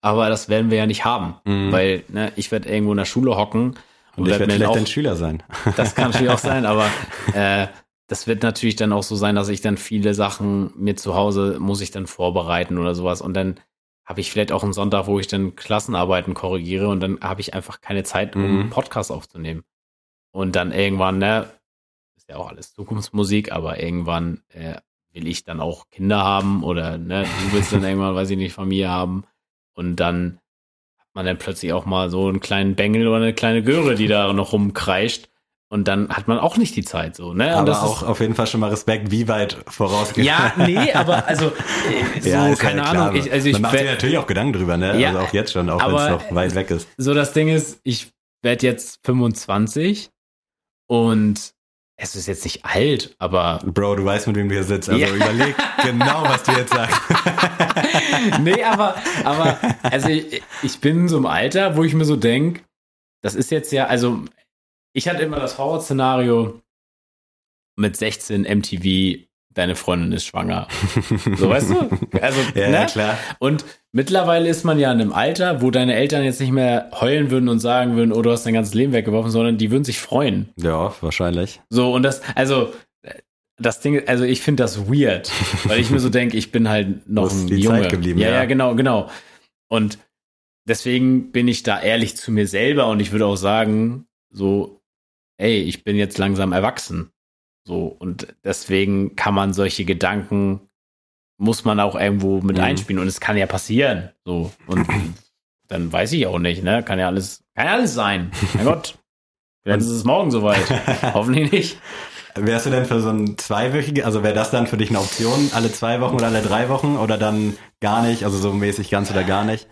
aber das werden wir ja nicht haben, Mhm. weil ne, ich werde irgendwo in der Schule hocken Und ich werd werde vielleicht auch- dein Schüler sein. Das kann natürlich auch sein, aber *laughs* äh, das wird natürlich dann auch so sein, dass ich dann viele Sachen mir zu Hause muss ich dann vorbereiten oder sowas und dann habe ich vielleicht auch einen Sonntag, wo ich dann Klassenarbeiten korrigiere und dann habe ich einfach keine Zeit, um Mhm. einen Podcast aufzunehmen. Und dann irgendwann, ne, ist ja auch alles Zukunftsmusik, aber irgendwann äh, will ich dann auch Kinder haben oder ne, du willst dann irgendwann, weiß ich nicht, Familie haben und dann hat man dann plötzlich auch mal so einen kleinen Bengel oder eine kleine Göre, die da noch rumkreischt. Und dann hat man auch nicht die Zeit so, ne? Und Aber auch ist, auf jeden Fall schon mal Respekt, wie weit vorausgeht. ja, nee, aber also äh, *laughs* so, Ja, keine ja Ahnung. Ich, also ich Man macht sich natürlich auch Gedanken drüber, ne? Ja, also auch jetzt schon, auch wenn es noch weit weg ist. so das Ding ist, ich werde jetzt 25 und es ist jetzt nicht alt, aber Bro, du weißt, mit wem du hier sitzt. Also Ja. überleg genau, was du jetzt sagst. *laughs* nee, aber, aber, also ich, ich bin in so im Alter, wo ich mir so denke, das ist jetzt ja, also ich hatte immer das Horrorszenario mit 16 MTV, deine Freundin ist schwanger. *laughs* So, weißt du? Also, ja, ne? klar. Und mittlerweile ist man ja in einem Alter, wo deine Eltern jetzt nicht mehr heulen würden und sagen würden, oh, du hast dein ganzes Leben weggeworfen, sondern die würden sich freuen. Ja, wahrscheinlich. So, und das, also, das Ding, also ich finde das weird, weil ich mir so denke, ich bin halt *laughs* noch ein die Junge. Zeit geblieben, ja, ja. ja, genau, genau. Und deswegen bin ich da ehrlich zu mir selber und ich würde auch sagen, so, ey, ich bin jetzt langsam erwachsen. So, und deswegen kann man solche Gedanken, muss man auch irgendwo mit Mhm. einspielen und es kann ja passieren. So, und dann weiß ich auch nicht, ne? Kann ja alles, kann ja alles sein. Mein Gott. *laughs* Vielleicht ist es morgen soweit. Hoffentlich nicht. *laughs* Wärst du denn für so ein zweiwöchige, also wäre das dann für dich eine Option, alle zwei Wochen oder alle drei Wochen oder dann gar nicht, also so mäßig ganz oder gar nicht?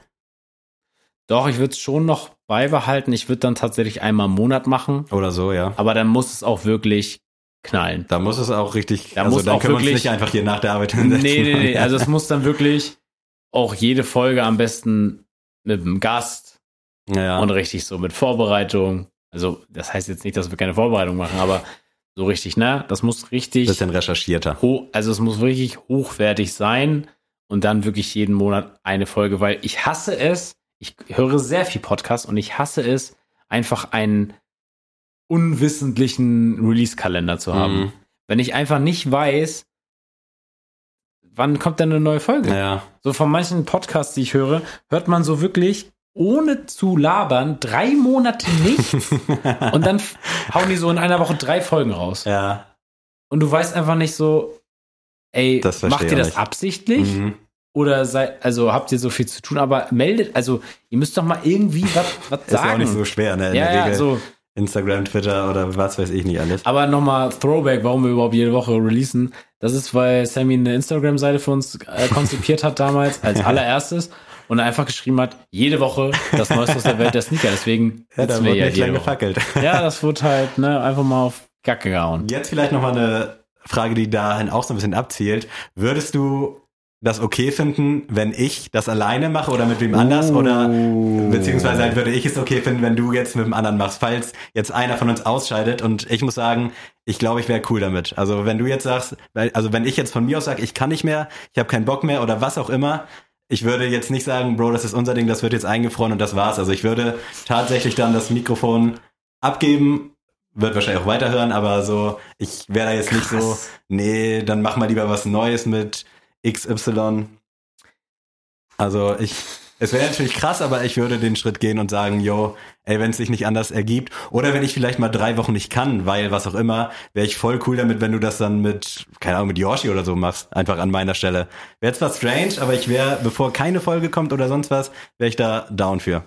Doch, ich würde es schon noch beibehalten. Ich würde dann tatsächlich einmal im Monat machen, Oder so, ja. aber dann muss es auch wirklich knallen. Da muss es auch richtig, Da also muss dann auch können wir uns wirklich- nicht einfach hier nach der Arbeit Nee, hinsetzen. nee, nee. Also es muss dann wirklich auch jede Folge am besten mit einem Gast ja. und richtig so mit Vorbereitung. Also das heißt jetzt nicht, dass wir keine Vorbereitung machen, aber so richtig, ne? Das muss richtig bisschen recherchierter. ho also es muss wirklich hochwertig sein und dann wirklich jeden Monat eine Folge, weil ich hasse es, ich höre sehr viel Podcasts und ich hasse es, einfach einen unwissentlichen Release-Kalender zu haben. Mhm. Wenn ich einfach nicht weiß, wann kommt denn eine neue Folge? Ja. So von manchen Podcasts, die ich höre, hört man so wirklich ohne zu labern drei Monate nichts *laughs* und dann hauen die so in einer Woche drei Folgen raus. ja. Und du weißt einfach nicht so, ey, macht ihr das nicht. absichtlich? Mhm. Oder seid, also habt ihr so viel zu tun, aber meldet, also ihr müsst doch mal irgendwie was, *laughs* was Ist ja auch sagen. nicht so schwer, ne? In ja, der ja, Regel so. Instagram, Twitter oder was weiß ich nicht alles. Aber nochmal Throwback, warum wir überhaupt jede Woche releasen. Das ist, weil Sammy eine Instagram-Seite für uns äh, konzipiert hat damals, *laughs* als allererstes. und einfach geschrieben hat, jede Woche das Neueste aus der Welt der Sneaker. Deswegen Ja, da wir wurde ja nicht lange gefackelt. *laughs* Ja, das wurde halt ne, einfach mal auf Gacke gehauen. Jetzt vielleicht nochmal eine Frage, die dahin auch so ein bisschen abzielt. Würdest du das okay finden, wenn ich das alleine mache oder mit wem anders? Oder beziehungsweise halt würde ich es okay finden, wenn du jetzt mit dem anderen machst, falls jetzt einer von uns ausscheidet und ich muss sagen, ich glaube, ich wäre cool damit. Also wenn du jetzt sagst, also wenn ich jetzt von mir aus sage, ich kann nicht mehr, ich habe keinen Bock mehr oder was auch immer, ich würde jetzt nicht sagen, Bro, das ist unser Ding, das wird jetzt eingefroren und das war's. Also ich würde tatsächlich dann das Mikrofon abgeben, wird wahrscheinlich auch weiterhören, aber so, ich wäre da jetzt nicht so, Krass. nee, dann mach mal lieber was Neues mit XY. Also ich, es wäre natürlich krass, aber ich würde den Schritt gehen und sagen, yo, ey, wenn es sich nicht anders ergibt, oder wenn ich vielleicht mal drei Wochen nicht kann, weil was auch immer, wäre ich voll cool damit, wenn du das dann mit, keine Ahnung, mit Yoshi oder so machst, einfach an meiner Stelle. Wäre zwar strange, aber ich wäre, bevor keine Folge kommt oder sonst was, wäre ich da down für.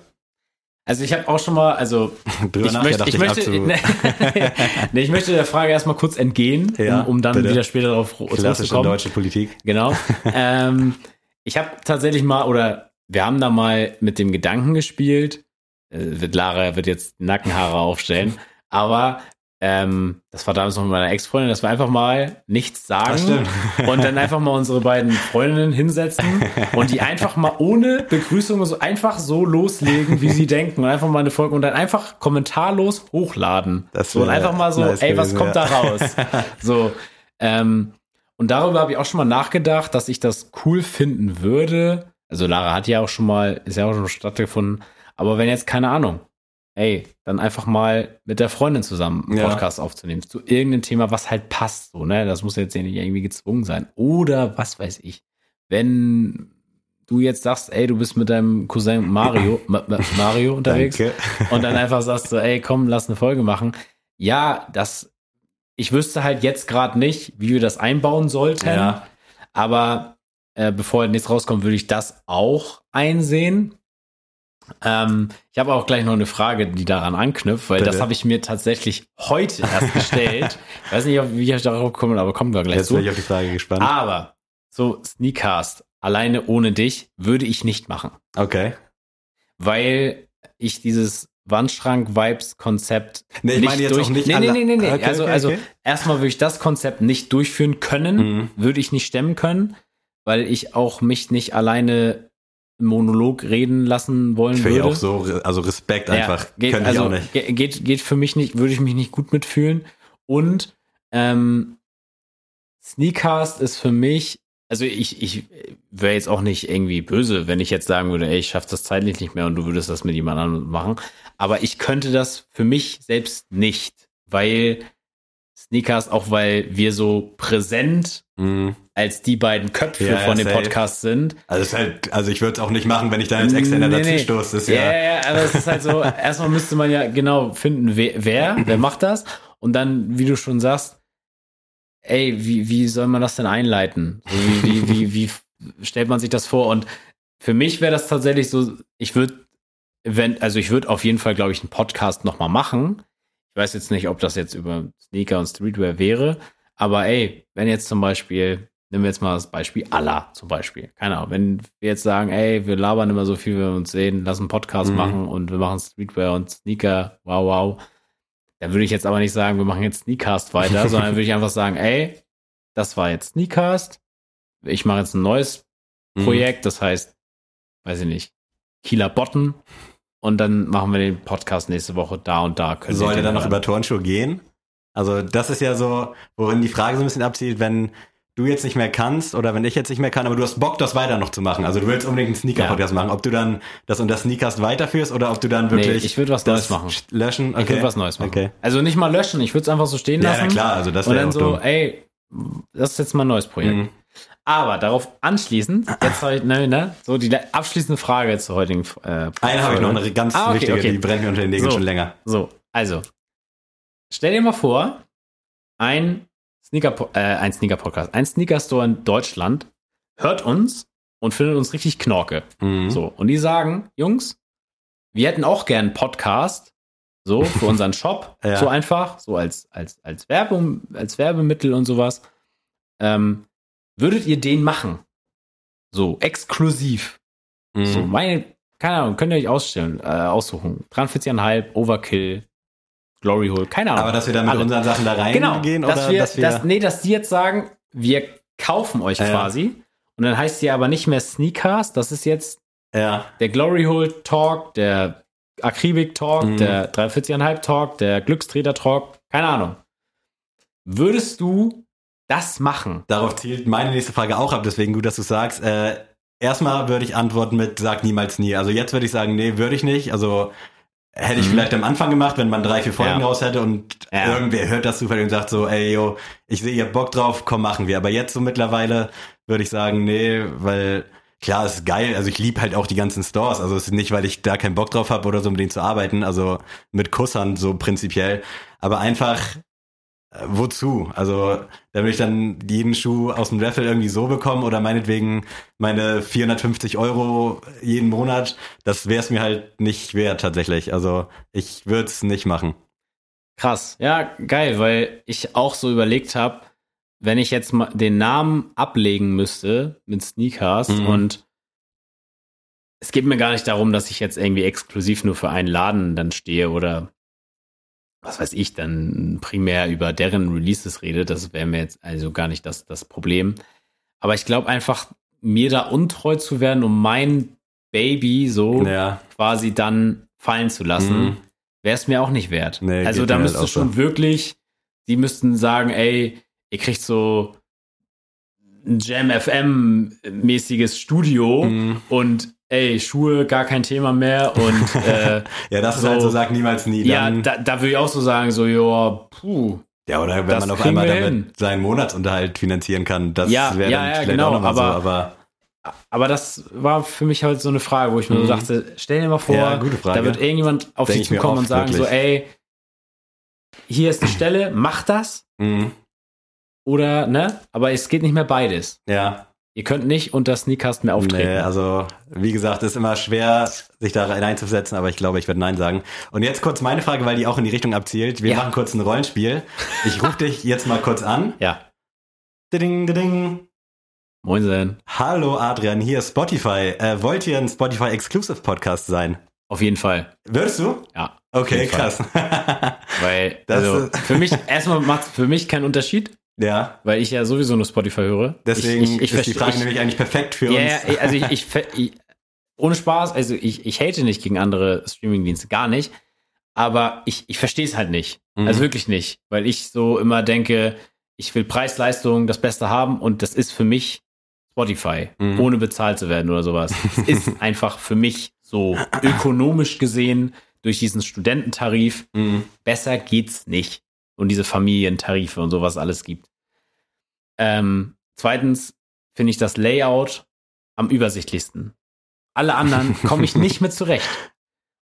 Also ich habe auch schon mal, also *laughs* Drüber ich möchte, ich, möchte, abzu- *laughs* *laughs* nee, ich möchte der Frage erstmal kurz entgehen, Ja, um, um dann bitte. wieder später darauf klassische zurückzukommen. deutsche Politik. Genau. ähm, ich habe tatsächlich mal, oder wir haben da mal mit dem Gedanken gespielt, äh, wird Lara wird jetzt Nackenhaare aufstellen, aber ähm, das war damals noch mit meiner Ex-Freundin, dass wir einfach mal nichts sagen und dann einfach mal unsere beiden Freundinnen hinsetzen und die einfach mal ohne Begrüßung so einfach so loslegen, wie sie denken und einfach mal eine Folge und dann einfach kommentarlos hochladen. Das so und einfach mal so, nice ey, was gewesen, kommt ja. da raus? So, ähm, und darüber habe ich auch schon mal nachgedacht, dass ich das cool finden würde. Also Lara hat ja auch schon mal, ist ja auch schon stattgefunden. Aber wenn jetzt, keine Ahnung, ey, dann einfach mal mit der Freundin zusammen einen Ja. Podcast aufzunehmen. Zu irgendeinem Thema, was halt passt, so, ne? Das muss jetzt ja nicht irgendwie gezwungen sein. Oder was weiß ich. Wenn du jetzt sagst, ey, du bist mit deinem Cousin Mario, *laughs* Ma Ma Mario unterwegs und dann einfach sagst so, ey, komm, lass eine Folge machen. Ja, das, ich wüsste halt jetzt gerade nicht, wie wir das einbauen sollten. Ja. Aber äh, bevor nichts rauskommt, würde ich das auch einsehen. Ähm, ich habe auch gleich noch eine Frage, die daran anknüpft, weil Bitte. das habe ich mir tatsächlich heute erst *laughs* gestellt. ich weiß nicht, wie ich darauf komme, aber kommen wir gleich Jetzt zu. bin ich auf die Frage gespannt. Aber so Sneakcast alleine ohne dich würde ich nicht machen Okay. weil ich dieses Wandschrank-Vibes-Konzept Nee, ich meine jetzt auch nicht Nee, nee, nee, nee, nee. Okay, also, okay, also okay. erstmal würde ich das Konzept nicht durchführen können, Mhm. würde ich nicht stemmen können, weil ich auch mich nicht alleine Monolog reden lassen wollen Ich würde. auch so, also Respekt einfach. geht, Könnte also, ich auch nicht. ge- Geht, geht für mich nicht, würde ich mich nicht gut mitfühlen. Und ähm, Sneakcast ist für mich, also ich, ich wäre jetzt auch nicht irgendwie böse, wenn ich jetzt sagen würde, ey, ich schaff das zeitlich nicht mehr und du würdest das mit jemand anderem machen. Aber ich könnte das für mich selbst nicht, weil Sneakcast, auch weil wir so präsent Mhm. als die beiden Köpfe Ja, von dem safe. Podcast sind, Also, ist halt, also ich würde es auch nicht machen, wenn ich da als Externer Nee, dazu nee. stoße. Ist ja, ja, ja, aber es ist halt so, *laughs* erstmal müsste man ja genau finden, wer, wer, wer macht das? Und dann, wie du schon sagst, ey, wie, wie soll man das denn einleiten? Wie, wie, wie, wie stellt man sich das vor? Und für mich wäre das tatsächlich so, ich würde, wenn, also ich würde auf jeden Fall, glaube ich, einen Podcast nochmal machen. Ich weiß jetzt nicht, ob das jetzt über Sneaker und Streetwear wäre, aber ey, wenn jetzt zum Beispiel, nehmen wir jetzt mal das Beispiel Allah zum Beispiel. Keine Ahnung, wenn wir jetzt sagen, ey, wir labern immer so viel, wenn wir uns sehen, lass einen Podcast Mhm. machen und wir machen Streetwear und Sneaker, wow, wow. Dann würde ich jetzt aber nicht sagen, wir machen jetzt Sneakcast weiter, *laughs* sondern würde ich einfach sagen, ey, das war jetzt Sneakcast. Ich mache jetzt ein neues Mhm. Projekt, das heißt, weiß ich nicht, Kieler Botten. Und dann machen wir den Podcast nächste Woche da und da. Könnt ihr Soll der dann noch über Turnschuhe gehen? Also das ist ja so, worin die Frage so ein bisschen abzielt, wenn du jetzt nicht mehr kannst oder wenn ich jetzt nicht mehr kann, aber du hast Bock, das weiter noch zu machen. Also du willst unbedingt einen Sneaker-Podcast machen. Ob du dann das unter Sneakers weiterführst oder ob du dann Nee, wirklich ich würde was das Neues machen. löschen. Okay. Ich würde was Neues machen. Okay. Also nicht mal löschen, ich würde es einfach so stehen Ja, lassen. na klar, also das und wäre dann so, dumm. ey, das ist jetzt mal ein neues Projekt. Mhm. Aber darauf anschließend, jetzt habe ich, ne, ne, so die abschließende Frage zur heutigen äh, Eine habe ich noch, eine ganz Ah, okay, wichtige, okay. die brennt mir unter den Nägeln So. schon länger. So, also, stell dir mal vor, ein Sneaker, äh, ein Sneaker-Podcast, ein Sneaker-Store in Deutschland hört uns und findet uns richtig knorke. Mhm. So, und die sagen, Jungs, wir hätten auch gern einen Podcast, so, für unseren Shop, *laughs* Ja. so einfach, so als, als, als, Werbung, als Werbemittel und sowas. Ähm, würdet ihr den machen? So, exklusiv. Mhm. So, meine, keine Ahnung, könnt ihr euch ausstellen, äh, aussuchen. 43,5, Overkill, Glory Hole, keine Ahnung. Aber dass wir dann mit Alle. unseren Sachen da reingehen genau, oder dass wir, dass wir. dass, nee, dass die jetzt sagen, wir kaufen euch Ja. quasi. Und dann heißt die aber nicht mehr Sneakers, das ist jetzt ja. der Glory Hole Talk, der Akribik Talk, Mhm. der 43,5 Talk, der Glückstreter Talk, keine Ahnung. Würdest du das machen? Darauf zielt meine nächste Frage auch ab, deswegen gut, dass du sagst. Äh, erstmal würde ich antworten mit sag niemals nie. Also jetzt würde ich sagen, nee, würde ich nicht. Also hätte ich Mhm. vielleicht am Anfang gemacht, wenn man drei, vier Folgen Ja. raus hätte und Ja. irgendwer hört das zufällig und sagt so, ey, yo, ich sehe, ihr habt Bock drauf, komm, machen wir. Aber jetzt so mittlerweile würde ich sagen, nee, weil klar, es ist geil. Also ich liebe halt auch die ganzen Stores. Also es ist nicht, weil ich da keinen Bock drauf habe oder so, mit denen zu arbeiten. Also mit Kussern so prinzipiell. Aber einfach, wozu? Also da will ich dann jeden Schuh aus dem Raffle irgendwie so bekommen oder meinetwegen meine 450 Euro jeden Monat. Das wäre es mir halt nicht wert tatsächlich. Also ich würde es nicht machen. Krass. Ja, geil, weil ich auch so überlegt habe, wenn ich jetzt mal den Namen ablegen müsste mit Sneakers Mhm. und es geht mir gar nicht darum, dass ich jetzt irgendwie exklusiv nur für einen Laden dann stehe oder was weiß ich, dann primär über deren Releases rede. Das wäre mir jetzt also gar nicht das, das Problem. Aber ich glaube einfach, mir da untreu zu werden, um mein Baby so Ja. quasi dann fallen zu lassen, Mhm. wäre es mir auch nicht wert. Nee, also da müsste halt auch schon so. wirklich, die müssten sagen, ey, ihr kriegt so ein Jam FM mäßiges Studio Mhm. und ey, Schuhe gar kein Thema mehr und *laughs* äh, Ja, das ist So. halt so, sag niemals nie. ja, Dann, da, da würde ich auch so sagen, so, ja, puh. ja, oder wenn man auf einmal damit hin. seinen Monatsunterhalt finanzieren kann, das Ja, wäre ja, dann ja, vielleicht genau, auch nochmal so. aber- Aber das war für mich halt so eine Frage, wo ich mir so Mhm. dachte, stell dir mal vor, Ja, gute Frage. da wird irgendjemand auf dich zukommen und sagen so, wirklich. ey, hier ist eine *clears throat* Stelle, mach das mhm. oder, ne? Aber es geht nicht mehr beides. ja, Ihr könnt nicht unter Sneakcast mehr auftreten. Nee, also wie gesagt, ist immer schwer, sich da reinzusetzen, aber ich glaube, ich werde Nein sagen. Und jetzt kurz meine Frage, weil die auch in die Richtung abzielt. Wir Ja. machen kurz ein Rollenspiel. Ich rufe dich jetzt mal kurz an. ja. Ding, ding. Moinsen. Hallo Adrian, hier ist Spotify. Äh, wollt ihr ein Spotify Exclusive Podcast sein? Auf jeden Fall. Würdest du? Ja. Okay, krass. *laughs* Weil, Das also, für mich, erstmal macht es für mich keinen Unterschied, ja, weil ich ja sowieso nur Spotify höre. deswegen ich, ich, ich ist die Frage ich, nämlich eigentlich perfekt für Ja, uns. ja, also ich, ich, ohne Spaß, also ich, ich hate nicht gegen andere Streamingdienste, gar nicht. Aber ich, ich verstehe es halt nicht. Mhm. Also wirklich nicht. Weil ich so immer denke, ich will Preis-Leistung, das Beste haben und das ist für mich Spotify, Mhm. ohne bezahlt zu werden oder sowas. Es *laughs* ist einfach für mich so ökonomisch gesehen durch diesen Studententarif Mhm. besser geht's nicht. Und diese Familientarife und sowas alles gibt. Ähm, zweitens finde ich das Layout am übersichtlichsten. Alle anderen *laughs* komme ich nicht mit zurecht.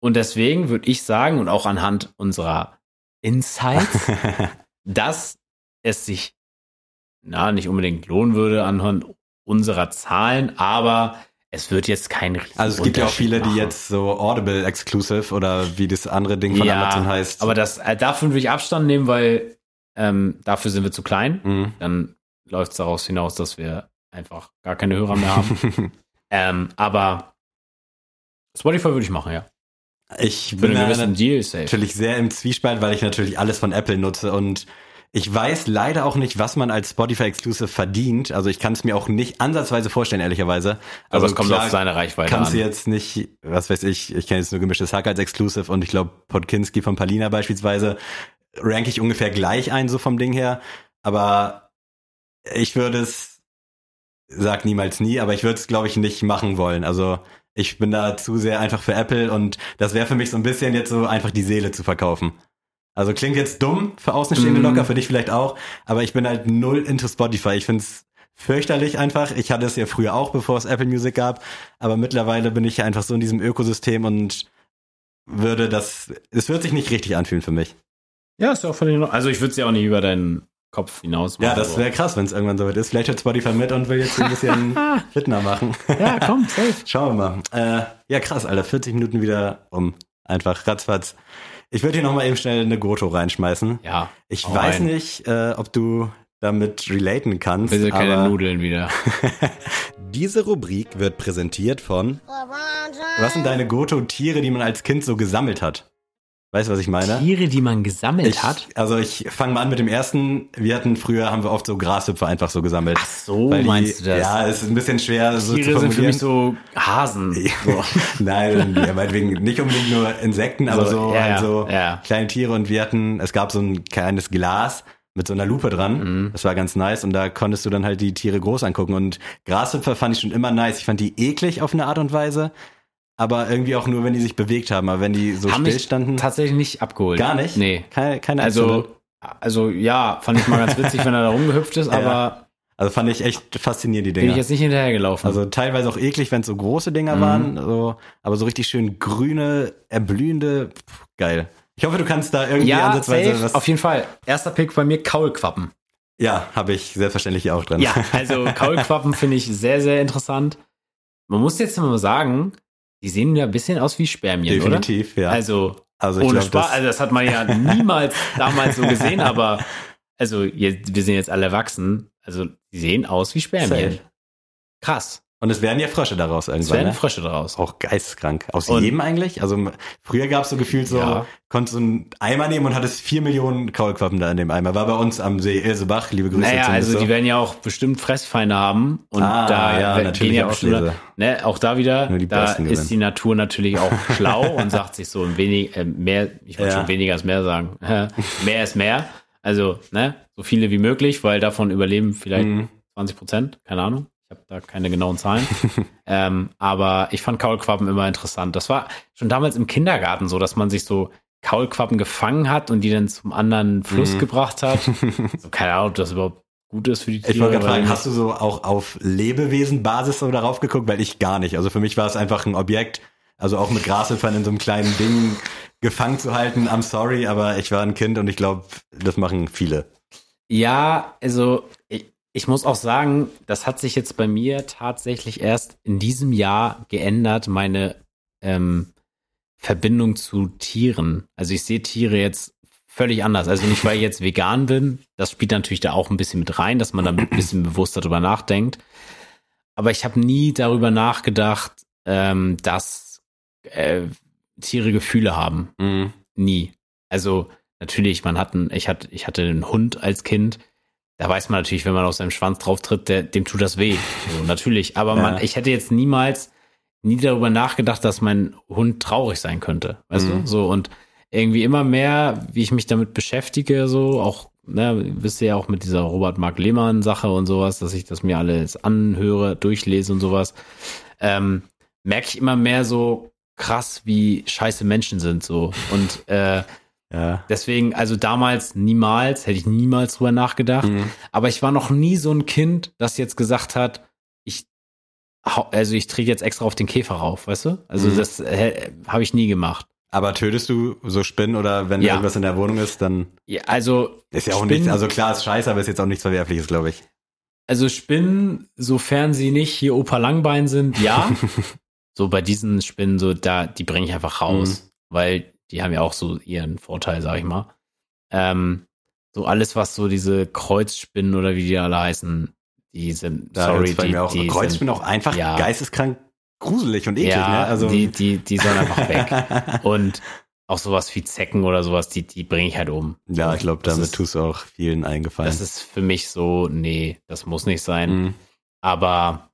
Und deswegen würde ich sagen, und auch anhand unserer Insights, *laughs* dass es sich na, nicht unbedingt lohnen würde anhand unserer Zahlen, aber es wird jetzt kein riesen Also es gibt ja auch viele, die machen. jetzt so Audible Exclusive oder wie das andere Ding von Ja, Amazon heißt. Aber das, äh, davon würde ich Abstand nehmen, weil ähm, dafür sind wir zu klein. Mhm. Dann läuft es daraus hinaus, dass wir einfach gar keine Hörer mehr haben. *laughs* ähm, aber Spotify würde ich machen, ja. ich bin safe. natürlich sehr im Zwiespalt, weil ich natürlich alles von Apple nutze und ich weiß leider auch nicht, was man als Spotify Exclusive verdient. Also ich kann es mir auch nicht ansatzweise vorstellen, ehrlicherweise. aber Also es kommt auf seine Reichweite kannst an. du jetzt nicht, was weiß ich, ich kenne jetzt nur gemischtes Hack als Exclusive und ich glaube Podkinski von Palina beispielsweise rank ich ungefähr gleich ein, so vom Ding her. Aber ich würde es, sag niemals nie, aber ich würde es, glaube ich, nicht machen wollen. Also ich bin da zu sehr einfach für Apple und das wäre für mich so ein bisschen jetzt so einfach die Seele zu verkaufen. Also klingt jetzt dumm für Außenstehende Mm. locker, für dich vielleicht auch, aber ich bin halt null into Spotify. Ich finde es fürchterlich einfach. Ich hatte es ja früher auch, bevor es Apple Music gab, aber mittlerweile bin ich ja einfach so in diesem Ökosystem und würde das, es wird sich nicht richtig anfühlen für mich. Ja, ist ja auch völlig Ordnung. Also ich würde es ja auch nicht über deinen Kopf hinaus machen. Ja, das wäre krass, wenn es irgendwann so weit ist. Vielleicht hört Spotify mit und will jetzt ein bisschen *laughs* Fitner machen. Ja, komm, safe. *laughs* Schauen wir mal. Äh, ja, krass, Alter. 40 Minuten wieder um. Einfach ratzfatz. Ich würde hier nochmal eben schnell eine Goto reinschmeißen. Ja. Ich hau weiß nicht, äh, ob du damit relaten kannst. Bitte keine aber Nudeln wieder. *laughs* diese Rubrik wird präsentiert von Was sind deine Goto-Tiere, die man als Kind so gesammelt hat? Weißt du, was ich meine? Tiere, die man gesammelt Ich, hat. also ich fange mal an mit dem ersten. Wir hatten früher, haben wir oft so Grashüpfer einfach so gesammelt. Ach so, die, meinst du das? Ja, es ist ein bisschen schwer so zu Tiere sind für formulieren. mich so Hasen. *laughs* So. Nein, *laughs* ja, meinetwegen nicht unbedingt nur Insekten, aber So, so, halt ja, so ja. kleine Tiere und wir hatten, es gab so ein kleines Glas mit so einer Lupe dran. Mhm. Das war ganz nice und da konntest du dann halt die Tiere groß angucken und Grashüpfer fand ich schon immer nice. Ich fand die eklig auf eine Art und Weise, aber irgendwie auch nur, wenn die sich bewegt haben. Aber wenn die so Haben still standen, tatsächlich nicht abgeholt. gar nicht. Nee. Keine, keine? Also, also ja, fand ich mal ganz witzig, wenn er da rumgehüpft ist, *laughs* Ja. aber also fand ich echt faszinierend, die bin Dinger. ich jetzt nicht hinterhergelaufen. Also teilweise auch eklig, wenn es so große Dinger Mhm. waren, so, aber so richtig schön grüne, erblühende, pff, geil. Ich hoffe, du kannst da irgendwie ja, ansatzweise safe, was. auf jeden Fall. Erster Pick bei mir Kaulquappen. ja, habe ich selbstverständlich hier auch drin. Ja, also *laughs* Kaulquappen finde ich sehr, sehr interessant. Man muss jetzt mal sagen, die sehen ja ein bisschen aus wie Spermien, definitiv, oder? ja. Also, Also ohne glaube, Spaß, das, also das hat man ja *laughs* niemals damals so gesehen, aber also jetzt, wir sind jetzt alle erwachsen, also die sehen aus wie Spermien. Safe. Krass. Und es werden ja Frösche daraus Es irgendwann. werden Ne? Frösche daraus. Auch geisteskrank. Aus Und- jedem eigentlich? Also früher gab es so gefühlt so, Ja. konntest du einen Eimer nehmen und hattest vier Millionen Kaulquappen da in dem Eimer. War bei uns am See Ilsebach, liebe Grüße Naja, also die so. werden ja auch bestimmt Fressfeinde haben und Ah, da ja, we- natürlich gehen ja auch schon, ne, auch da wieder, die da ist gewinnen. die Natur natürlich auch *laughs* schlau und sagt sich so ein wenig äh, mehr, ich wollte Ja. schon weniger als mehr sagen, *laughs* mehr ist mehr, also ne, so viele wie möglich, weil davon überleben vielleicht Mhm. 20 Prozent, keine Ahnung, habe da keine genauen Zahlen, *laughs* ähm, aber ich fand Kaulquappen immer interessant. Das war schon damals im Kindergarten so, dass man sich so Kaulquappen gefangen hat und die dann zum anderen Fluss Mhm. gebracht hat. *laughs* So, keine Ahnung, ob das überhaupt gut ist für die Tiere. Ich wollte gerade fragen, hast du so auch auf Lebewesenbasis so darauf geguckt? Weil ich gar nicht. Also für mich war es einfach ein Objekt, also auch mit Grashüpfern in so einem kleinen Ding gefangen zu halten. I'm sorry, aber ich war ein Kind und ich glaube, das machen viele. Ja, also ich, muss auch sagen, das hat sich jetzt bei mir tatsächlich erst in diesem Jahr geändert, meine ähm, Verbindung zu Tieren. Also ich sehe Tiere jetzt völlig anders. Also nicht, weil ich jetzt vegan bin, das spielt natürlich da auch ein bisschen mit rein, dass man da ein bisschen bewusster drüber nachdenkt. Aber ich habe nie darüber nachgedacht, ähm, dass äh, Tiere Gefühle haben. Nie. Also natürlich, man hat einen, ich hatte, ich hatte einen Hund als Kind. Da weiß man natürlich, wenn man auf seinem Schwanz drauf tritt, der, dem tut das weh. So, natürlich. Aber man, Ja. ich hätte jetzt niemals, nie darüber nachgedacht, dass mein Hund traurig sein könnte. Weißt Mhm. du? So und irgendwie immer mehr, wie ich mich damit beschäftige, so auch, ne, wisst ihr ja auch mit dieser Robert Mark Lehmann Sache und sowas, dass ich das mir alles anhöre, durchlese und sowas, ähm, merke ich immer mehr so krass, wie scheiße Menschen sind so und äh, Ja. Deswegen, also damals niemals, hätte ich niemals drüber nachgedacht. Mhm. Aber ich war noch nie so ein Kind, das jetzt gesagt hat, ich, also ich trete jetzt extra auf den Käfer rauf, weißt du? Also Mhm. das äh, habe ich nie gemacht. Aber tötest du so Spinnen oder wenn Ja. irgendwas in der Wohnung ist, dann Ja, also ist ja auch Spinnen- nichts. Also klar, ist scheiße, aber ist jetzt auch nichts Verwerfliches, glaube ich. Also Spinnen, sofern sie nicht hier Opa Langbein sind, ja. *laughs* so bei diesen Spinnen, so da, die bringe ich einfach raus, Mhm. weil die haben ja auch so ihren Vorteil, sag ich mal. Ähm, so alles, was so diese Kreuzspinnen oder wie die alle heißen, die sind, Da sorry, die, auch. die Kreuzspinnen auch einfach ja. geisteskrank gruselig und eklig, ja, ne? Also die, die, die sollen einfach weg. *laughs* Und auch sowas wie Zecken oder sowas, die, die bringe ich halt um. ja, ich glaube, damit ist- tust du auch vielen eingefallen. Das ist für mich so, nee, das muss nicht sein. Mhm. Aber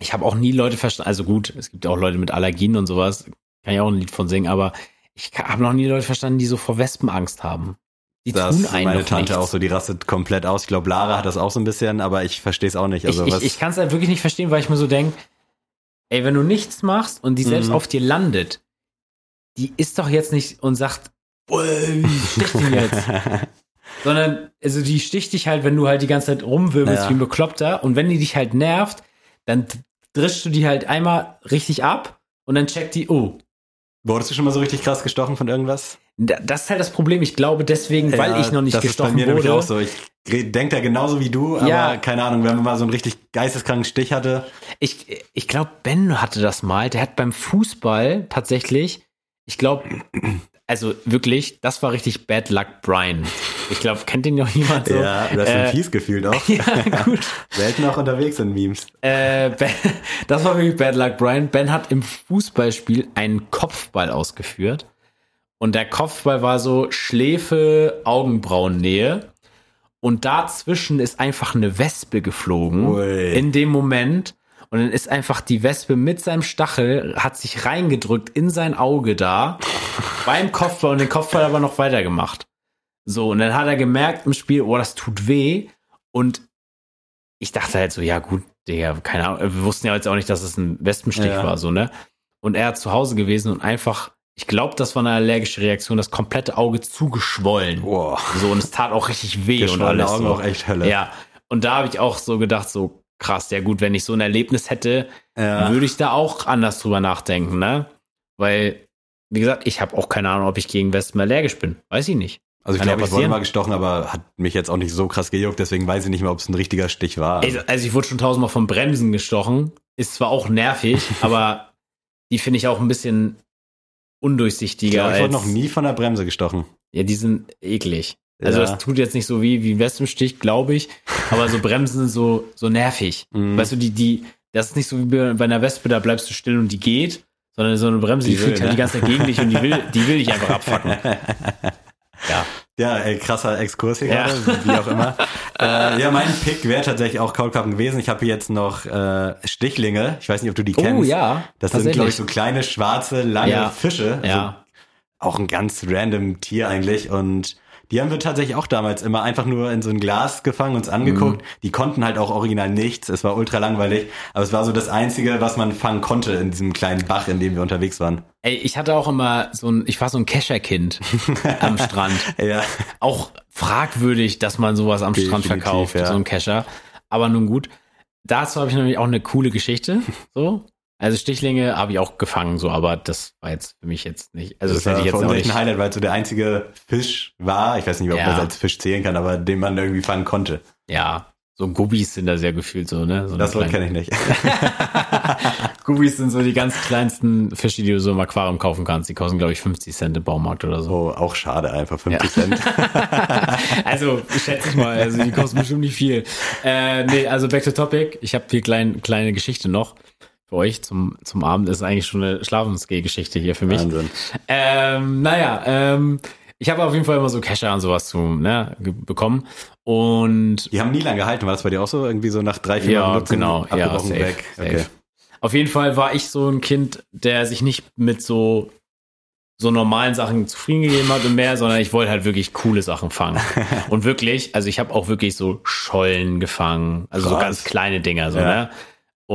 ich habe auch nie Leute verstanden, also gut, es gibt auch Leute mit Allergien und sowas, kann ich auch ein Lied von singen, aber ich habe noch nie Leute verstanden, die so vor Wespen Angst haben. Die Das tun einen meine Tante nichts. auch so, die rastet komplett aus. Ich glaube, Lara hat das auch so ein bisschen, aber ich verstehe es auch nicht. Also ich ich, ich kann es halt wirklich nicht verstehen, weil ich mir so denke, ey, wenn du nichts machst und die selbst Mhm. auf dir landet, die ist doch jetzt nicht und sagt, "Boah, wie sticht den jetzt? *laughs* Sondern, also die sticht dich halt, wenn du halt die ganze Zeit rumwirbelst Ja. wie ein Bekloppter und wenn die dich halt nervt, dann drischst du die halt einmal richtig ab und dann checkt die, oh, Wurdest du schon mal so richtig krass gestochen von irgendwas? da- das ist halt das Problem. Ich glaube deswegen, weil Ja, ich noch nicht das gestochen ist bei mir wurde. nämlich auch so. Ich denke da genauso wie du, aber Ja. keine Ahnung, wenn man mal so einen richtig geisteskranken Stich hatte. Ich, ich glaube, Ben hatte das mal. Der hat beim Fußball tatsächlich, ich glaube, also wirklich, das war richtig Bad Luck Brian. Ich glaube, kennt den noch jemand so? Ja, du hast ein Äh, fies Gefühl auch. *laughs* ja, gut. Selten auch unterwegs in Memes. Äh, ben, das war wirklich Bad Luck Brian. Ben hat im Fußballspiel einen Kopfball ausgeführt. Und der Kopfball war so Schläfe, Augenbrauennähe. Und dazwischen ist einfach eine Wespe geflogen. Ui. In dem Moment. Und dann ist einfach die Wespe mit seinem Stachel, hat sich reingedrückt in sein Auge da, beim Kopfball und den Kopfball aber noch weitergemacht. So, und dann hat er gemerkt im Spiel, oh, das tut weh. Und ich dachte halt so, ja gut, Digga, keine Ahnung, wir wussten ja jetzt auch nicht, dass es ein Wespenstich Ja. war, so, ne? Und er hat zu Hause gewesen und einfach, ich glaube, das war eine allergische Reaktion, das komplette Auge zugeschwollen. Boah. So, und es tat auch richtig weh und alles. Augen so. auch echt Hölle. Ja. Und da habe ich auch so gedacht, so krass, ja gut, wenn ich so ein Erlebnis hätte, Ja. würde ich da auch anders drüber nachdenken, ne? Weil, wie gesagt, ich habe auch keine Ahnung, ob ich gegen Wespen allergisch bin. Weiß ich nicht. Also ich glaube, ich wurde mal gestochen, aber hat mich jetzt auch nicht so krass gejuckt, deswegen weiß ich nicht mehr, ob es ein richtiger Stich war. Also, also ich wurde schon tausendmal vom Bremsen gestochen. Ist zwar auch nervig, *laughs* aber die finde ich auch ein bisschen ich undurchsichtiger. glaube, ich wurde noch nie von der Bremse gestochen. Ja, die sind eklig. Also Ja. das tut jetzt nicht so wie, wie ein Wespenstich, glaube ich. Aber so Bremsen sind so, so nervig. *laughs* Mhm. Weißt du, die, die, das ist nicht so wie bei einer Wespe, da bleibst du still und die geht, sondern so eine Bremse, die, Die fliegt halt ne? die ganze Zeit gegen dich und die will, die will dich einfach *laughs* abfacken. Ja. Ja, ey, krasser Exkurs hier Ja. gerade, wie auch immer. *laughs* äh, ja, mein Pick wäre tatsächlich auch Kaulquappen gewesen. Ich habe hier jetzt noch äh, Stichlinge. Ich weiß nicht, ob du die kennst. Oh ja, Das sind, glaube ich, so kleine, schwarze, lange Ja. Fische. Ja. So, auch ein ganz random Tier eigentlich. Und die haben wir tatsächlich auch damals immer einfach nur in so ein Glas gefangen, uns angeguckt. Mhm. Die konnten halt auch original nichts. Es war ultra langweilig. Aber es war so das Einzige, was man fangen konnte in diesem kleinen Bach, in dem wir unterwegs waren. Ey, ich hatte auch immer so ein, ich war so ein Kescherkind *laughs* am Strand. Ja. Auch fragwürdig, dass man sowas am Strand Definitiv, verkauft, ja. so ein Kescher. Aber nun gut. Dazu habe ich nämlich auch eine coole Geschichte. So. Also Stichlinge habe ich auch gefangen, so, aber das war jetzt für mich jetzt nicht. Also das, das hätte ich jetzt auch nicht. ein Highlight, weil es so der einzige Fisch war. Ich weiß nicht, ob Ja. man das als Fisch zählen kann, aber den man irgendwie fangen konnte. Ja, so Gubbis sind da sehr gefühlt so, ne? So Das Wort kenne ich nicht. *laughs* *laughs* Gubbis sind so die ganz kleinsten Fische, die du so im Aquarium kaufen kannst. Die kosten, glaube ich, 50 Cent im Baumarkt oder so. Oh, auch schade, einfach 50 Cent. *laughs* Also, schätze ich mal, also die kosten bestimmt nicht viel. Äh, nee, also back to topic. Ich habe hier klein, kleine Geschichte noch für euch zum, zum Abend. Ist eigentlich schon eine Schlafensgeh-Geschichte hier für mich. Wahnsinn. Ähm, naja, ähm, ich habe auf jeden Fall immer so Kescher und sowas zu, ne, bekommen. Und Die haben nie lang gehalten. War das bei dir auch so? Irgendwie so nach drei, vier ja, genau, ja, safe, weg. safe. Okay. Auf jeden Fall war ich so ein Kind, der sich nicht mit so so normalen Sachen zufrieden gegeben hat und mehr, sondern ich wollte halt wirklich coole Sachen fangen. *laughs* und wirklich, also ich habe auch wirklich so Schollen gefangen, also so Krass. ganz kleine Dinger, so, Ja. ne?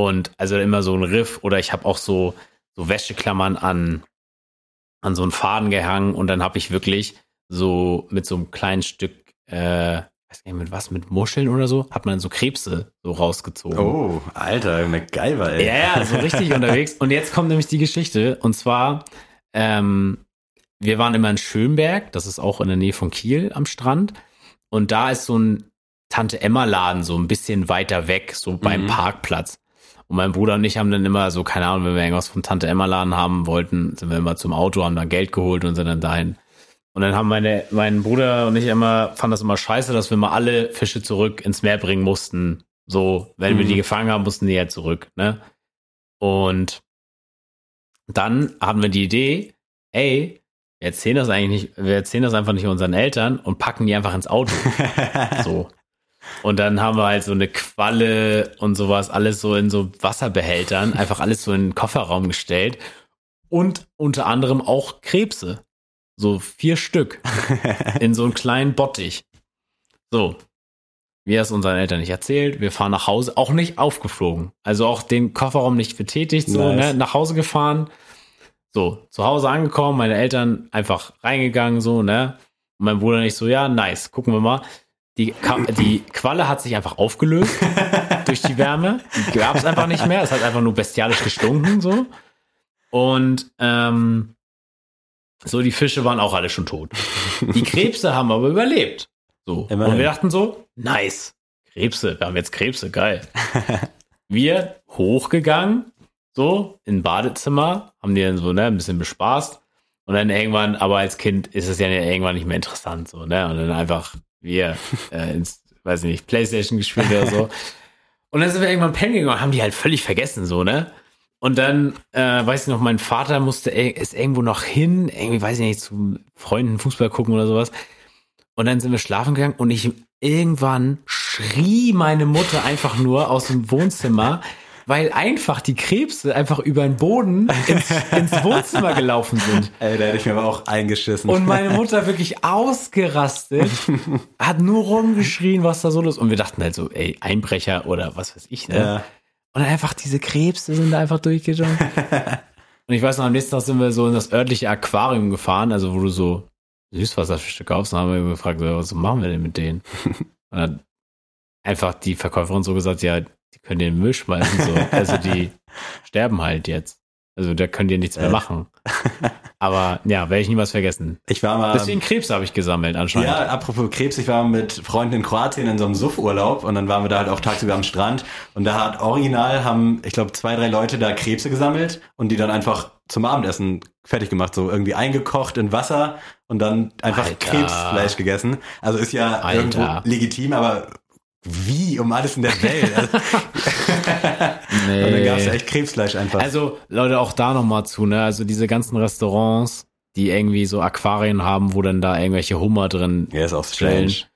Und also immer so ein Riff oder ich habe auch so so Wäscheklammern an an so einen Faden gehangen und dann habe ich wirklich so mit so einem kleinen Stück äh, weiß nicht mit was, mit Muscheln oder so, hat man so Krebse so rausgezogen. Oh, Alter, MacGyver, ey. Ja, ja, so richtig *laughs* unterwegs. Und jetzt kommt nämlich die Geschichte. Und zwar, ähm, wir waren immer in Schönberg, das ist auch in der Nähe von Kiel am Strand. Und da ist so ein Tante-Emma-Laden, so ein bisschen weiter weg, so beim Mhm. Parkplatz. Und mein Bruder und ich haben dann immer so, keine Ahnung, wenn wir irgendwas vom Tante-Emma-Laden haben wollten, sind wir immer zum Auto, haben da Geld geholt und sind dann dahin. Und dann haben meine, mein Bruder und ich immer, fanden das immer scheiße, dass wir mal alle Fische zurück ins Meer bringen mussten. So, wenn wir Mhm. die gefangen haben, mussten die ja zurück, ne? Und dann haben wir die Idee, ey, wir erzählen das eigentlich nicht, wir erzählen das einfach nicht unseren Eltern und packen die einfach ins Auto. *laughs* So. Und dann haben wir halt so eine Qualle und sowas, alles so in so Wasserbehältern, einfach alles so in den Kofferraum gestellt. Und unter anderem auch Krebse. So vier Stück *laughs* in so einem kleinen Bottich. So. Wir es unseren Eltern nicht erzählt. Wir fahren nach Hause, auch nicht aufgeflogen. Also auch den Kofferraum nicht betätigt, so, Nice. ne, nach Hause gefahren. So, zu Hause angekommen, meine Eltern einfach reingegangen, so, ne. Und mein Bruder und ich so, ja, nice, gucken wir mal. Die, die Qualle hat sich einfach aufgelöst *laughs* durch die Wärme. Die gab es einfach nicht mehr. Es hat einfach nur bestialisch gestunken, so. Und ähm, so, die Fische waren auch alle schon tot. Die Krebse haben aber überlebt. So. Immerhin. Und wir dachten so, nice. Krebse, wir haben jetzt Krebse, geil. *laughs* wir hochgegangen, so, in Badezimmer, haben die dann so, ne, ein bisschen bespaßt. Und Und dann irgendwann, aber als Kind ist es ja irgendwann nicht mehr interessant, so, ne? Und dann einfach wir äh, ins, weiß ich nicht, Playstation gespielt oder so. *laughs* Und dann sind wir irgendwann pennen gegangen und haben die halt völlig vergessen, so, ne? Und dann, äh, weiß ich noch, mein Vater musste, ist irgendwo noch hin, irgendwie, weiß ich nicht, zu Freunden Fußball gucken oder sowas. Und dann sind wir schlafen gegangen und ich irgendwann schrie meine Mutter einfach nur aus dem Wohnzimmer, weil einfach die Krebse einfach über den Boden ins, *laughs* ins Wohnzimmer gelaufen sind. Ey, da hätte ich mir aber auch eingeschissen. Und meine Mutter wirklich ausgerastet, *laughs* hat nur rumgeschrien, was da so los ist. Und wir dachten halt so, ey, Einbrecher oder was weiß ich, ne? ja. Und einfach diese Krebse sind da einfach durchgejumpt. *laughs* und ich weiß noch, am nächsten Tag sind wir so in das örtliche Aquarium gefahren, also wo du so Süßwasserfische kaufst. Und haben wir gefragt, was machen wir denn mit denen? Und dann einfach die Verkäuferin so gesagt, ja, die können den Müll schmeißen, so. *laughs* Also die sterben halt jetzt. Also da könnt ihr nichts mehr machen. Aber ja, werde ich niemals vergessen. Ich war mal. Deswegen Krebs habe ich gesammelt anscheinend. Ja, apropos Krebs, ich war mit Freunden in Kroatien in so einem Suffurlaub und dann waren wir da halt auch tagsüber am Strand und da hat original haben, ich glaube, zwei, drei Leute da Krebse gesammelt und die dann einfach zum Abendessen fertig gemacht, so irgendwie eingekocht in Wasser und dann einfach Alter. Krebsfleisch gegessen. Also ist ja Alter. irgendwo legitim, aber wie um alles in der Welt? Also, Nee. *laughs* *laughs* Und dann gab es echt Krebsfleisch einfach. Also, Leute, auch da nochmal zu, ne? Also diese ganzen Restaurants, die irgendwie so Aquarien haben, wo dann da irgendwelche Hummer drin ja, ist auch stellen. strange.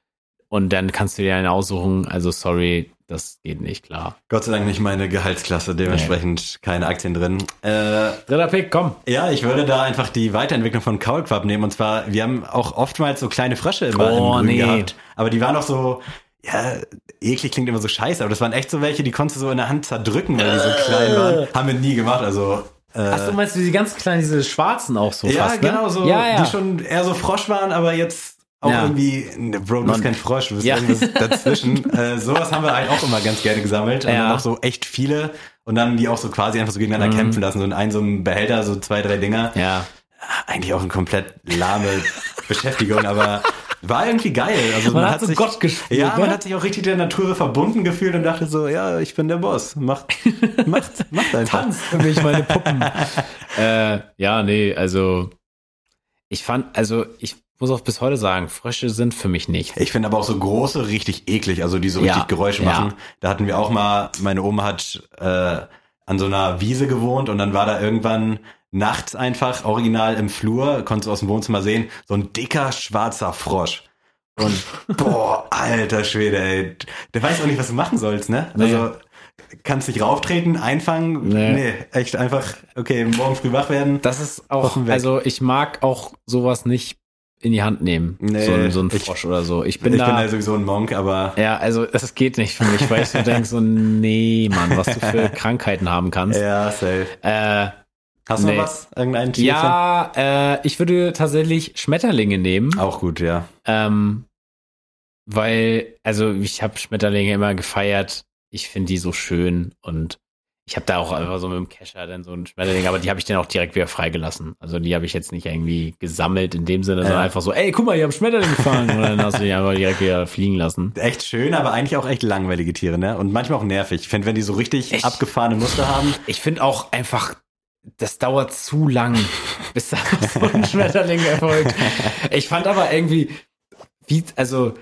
Und dann kannst du dir einen aussuchen. Also, sorry, das geht nicht, klar. Gott sei Dank nicht meine Gehaltsklasse, dementsprechend keine Aktien drin. Äh, Dritter Pick, komm. Ja, ich würde da einfach die Weiterentwicklung von Kaulquapp nehmen. Und zwar, wir haben auch oftmals so kleine Frösche immer Oh, im Grün nee. gehabt. Aber die waren auch so, ja, eklig klingt immer so scheiße, aber das waren echt so welche, die konntest du so in der Hand zerdrücken, weil die so klein waren. Haben wir nie gemacht, also. Äh, Ach, du meinst die ganz kleinen, diese schwarzen auch so ja, fast, ne? genau, so, ja, ja. die schon eher so Frosch waren, aber jetzt auch Ja. irgendwie, ne, Bro, du bist kein Frosch, du bist Ja. irgendwas *laughs* dazwischen. äh, sowas haben wir halt auch immer ganz gerne gesammelt. Und Ja. dann auch so echt viele. Und dann die auch so quasi einfach so gegeneinander Mhm. kämpfen lassen. So in einem so einem Behälter, so zwei, drei Dinger ja. eigentlich auch eine komplett lahme *laughs* Beschäftigung, aber war irgendwie geil. Also Man hat so Gott gespielt, Ja, ne? man hat sich auch richtig der Natur verbunden gefühlt und dachte so, ja, ich bin der Boss. Macht, *laughs* macht, macht einfach. Tanz für mich, meine Puppen. *laughs* äh, ja, nee, also ich fand, also ich muss auch bis heute sagen, Frösche sind für mich nichts. Ich finde aber auch so große richtig eklig, also die so Ja, richtig Geräusche ja. machen. Da hatten wir auch mal, meine Oma hat äh, an so einer Wiese gewohnt und dann war da irgendwann nachts einfach original im Flur, konntest du aus dem Wohnzimmer sehen, so ein dicker schwarzer Frosch. Und *laughs* boah, alter Schwede, ey. Der weiß auch nicht, was du machen sollst, ne? Also kannst dich rauftreten, einfangen. Nee. Nee. echt einfach, okay, morgen früh wach werden. Das ist auch, also ich mag auch sowas nicht in die Hand nehmen. Nee, so, ein- so ein ich- Frosch oder so. Ich bin ich da. bin ja sowieso ein Monk, aber ja, also das geht nicht für mich, weil ich so *laughs* denke, so, nee, Mann, was du für *laughs* Krankheiten haben kannst. ja, safe. Äh, Hast du Nee. noch was? Irgendein Tier? ja, äh, ich würde tatsächlich Schmetterlinge nehmen. Auch gut, ja. Ähm, weil, also ich habe Schmetterlinge immer gefeiert. Ich finde die so schön und ich habe da auch einfach so mit dem Kescher dann so einen Schmetterling, aber die habe ich dann auch direkt wieder freigelassen. Also die habe ich jetzt nicht irgendwie gesammelt in dem Sinne, sondern Ja. einfach so, ey, guck mal, ich habe Schmetterling gefangen und dann hast du die einfach direkt wieder fliegen lassen. Echt schön, aber eigentlich auch echt langweilige Tiere, ne? Und manchmal auch nervig. Ich finde, wenn die so richtig Echt? abgefahrene Muster haben. Ich finde auch einfach, das dauert zu lang, *laughs* bis da so ein Schmetterling erfolgt. Ich fand aber irgendwie, wie, also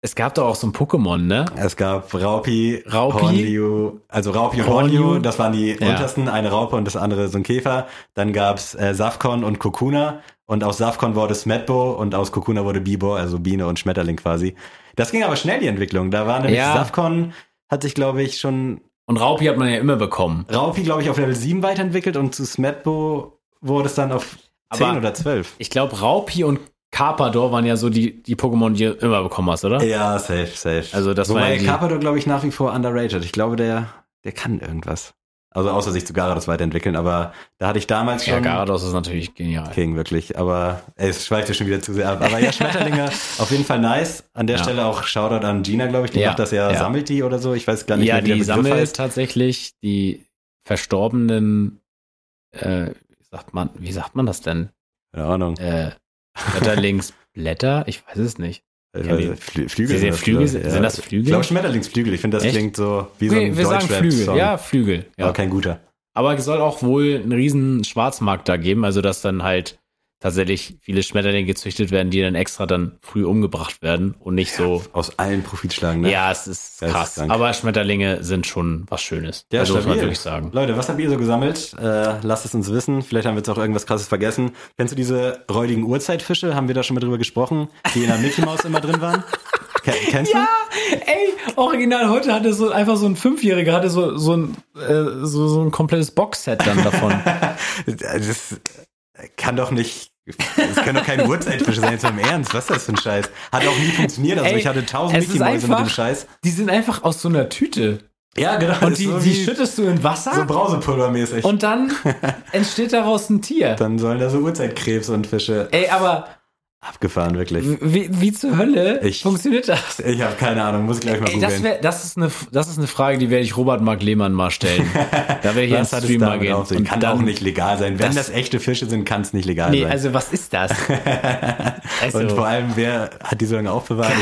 es gab doch auch so ein Pokémon, ne? Es gab Raupi, Raupi? Hornliu, also Raupi und Hornliu. Hornliu, das waren die Ja. untersten, eine Raupe und das andere so ein Käfer. Dann gab's äh, Safkon und Kokuna und aus Safkon wurde Smetbo und aus Kokuna wurde Bibor, also Biene und Schmetterling quasi. Das ging aber schnell, die Entwicklung. Da war nämlich Ja. Safkon, hat sich, glaube ich, schon Und Raupi hat man ja immer bekommen. Raupi, glaube ich, auf Level 7 weiterentwickelt und zu Smetbo wurde es dann auf 10 Aber- oder 12. Ich glaube, Raupi und Carpador waren ja so die, die Pokémon, die du immer bekommen hast, oder? Ja, safe, safe. Also das war Wobei ja die- Carpador, glaube ich, nach wie vor underrated. Ich glaube, der, der kann irgendwas. Also außer sich zu Garados weiterentwickeln, aber da hatte ich damals Ja, schon Garados ist natürlich genial. King, wirklich. Aber ey, es schweift ja schon wieder zu sehr ab. Aber ja, Schmetterlinge *laughs* auf jeden Fall nice. An der Ja. Stelle auch Shoutout an Gina, glaube ich. Die Ja, macht das ja, ja. sammelt die oder so. Ich weiß gar nicht, ja, wie die sammelt heißt. tatsächlich die verstorbenen, äh, wie sagt man, wie sagt man das denn? Keine Ahnung. Äh, Schmetterlingsblätter? Ich weiß es nicht. Ich Flü Flügel. Sind das, Flügel- ich. sind das Ich Flügel? glaube Schmetterlingsflügel. Ich finde, das Echt? klingt so wie so Nee, ein wir sagen Flügel. Ja, Flügel. Ja. Aber kein guter. Aber es soll auch wohl einen riesen Schwarzmarkt da geben, also dass dann halt tatsächlich viele Schmetterlinge gezüchtet werden, die dann extra dann früh umgebracht werden und nicht so. Aus allen Profit schlagen, ne? Ja, es ist krass. Geisteskrank. Aber Schmetterlinge sind schon was Schönes. Ja, also muss man wirklich sagen. Leute, was habt ihr so gesammelt? Äh, lasst es uns wissen. Vielleicht haben wir jetzt auch irgendwas krasses vergessen. Kennst du diese räudigen Urzeitfische? Haben wir da schon mal drüber gesprochen? Die in der Mickey Maus immer drin waren? Ken kennst Ja, ey, original heute hatte so einfach so ein Fünfjähriger hatte so so ein äh, so, so ein komplettes Boxset dann davon. du? *laughs* Das kann doch nicht. Das können doch keine Urzeitfische sein, jetzt mal im Ernst. Was ist das für ein Scheiß? Hat auch nie funktioniert. Also Ey, ich hatte tausend es Mickey Mäuse mit dem Scheiß. die sind einfach aus so einer Tüte Ja, genau. und die, so die schüttest du in Wasser so Brausepulvermäßig. und dann *laughs* entsteht daraus ein Tier. dann sollen da so Urzeitkrebs und Fische Ey, aber abgefahren, wirklich. wie, wie zur Hölle Ich- funktioniert das? Ich habe keine Ahnung, muss ich gleich mal Ey, das, googeln. wär, das, ist eine, das ist eine Frage, die werde ich Robert Mark Lehmann mal stellen. *laughs* Da werde ich ins Stream mal gehen. Und Kann dann- auch nicht legal sein. Wenn Das- das, echte Fische sind, kann es nicht legal Nee, sein. also was ist das? *laughs* Also, Und vor allem, wer hat die so lange aufbewahrt?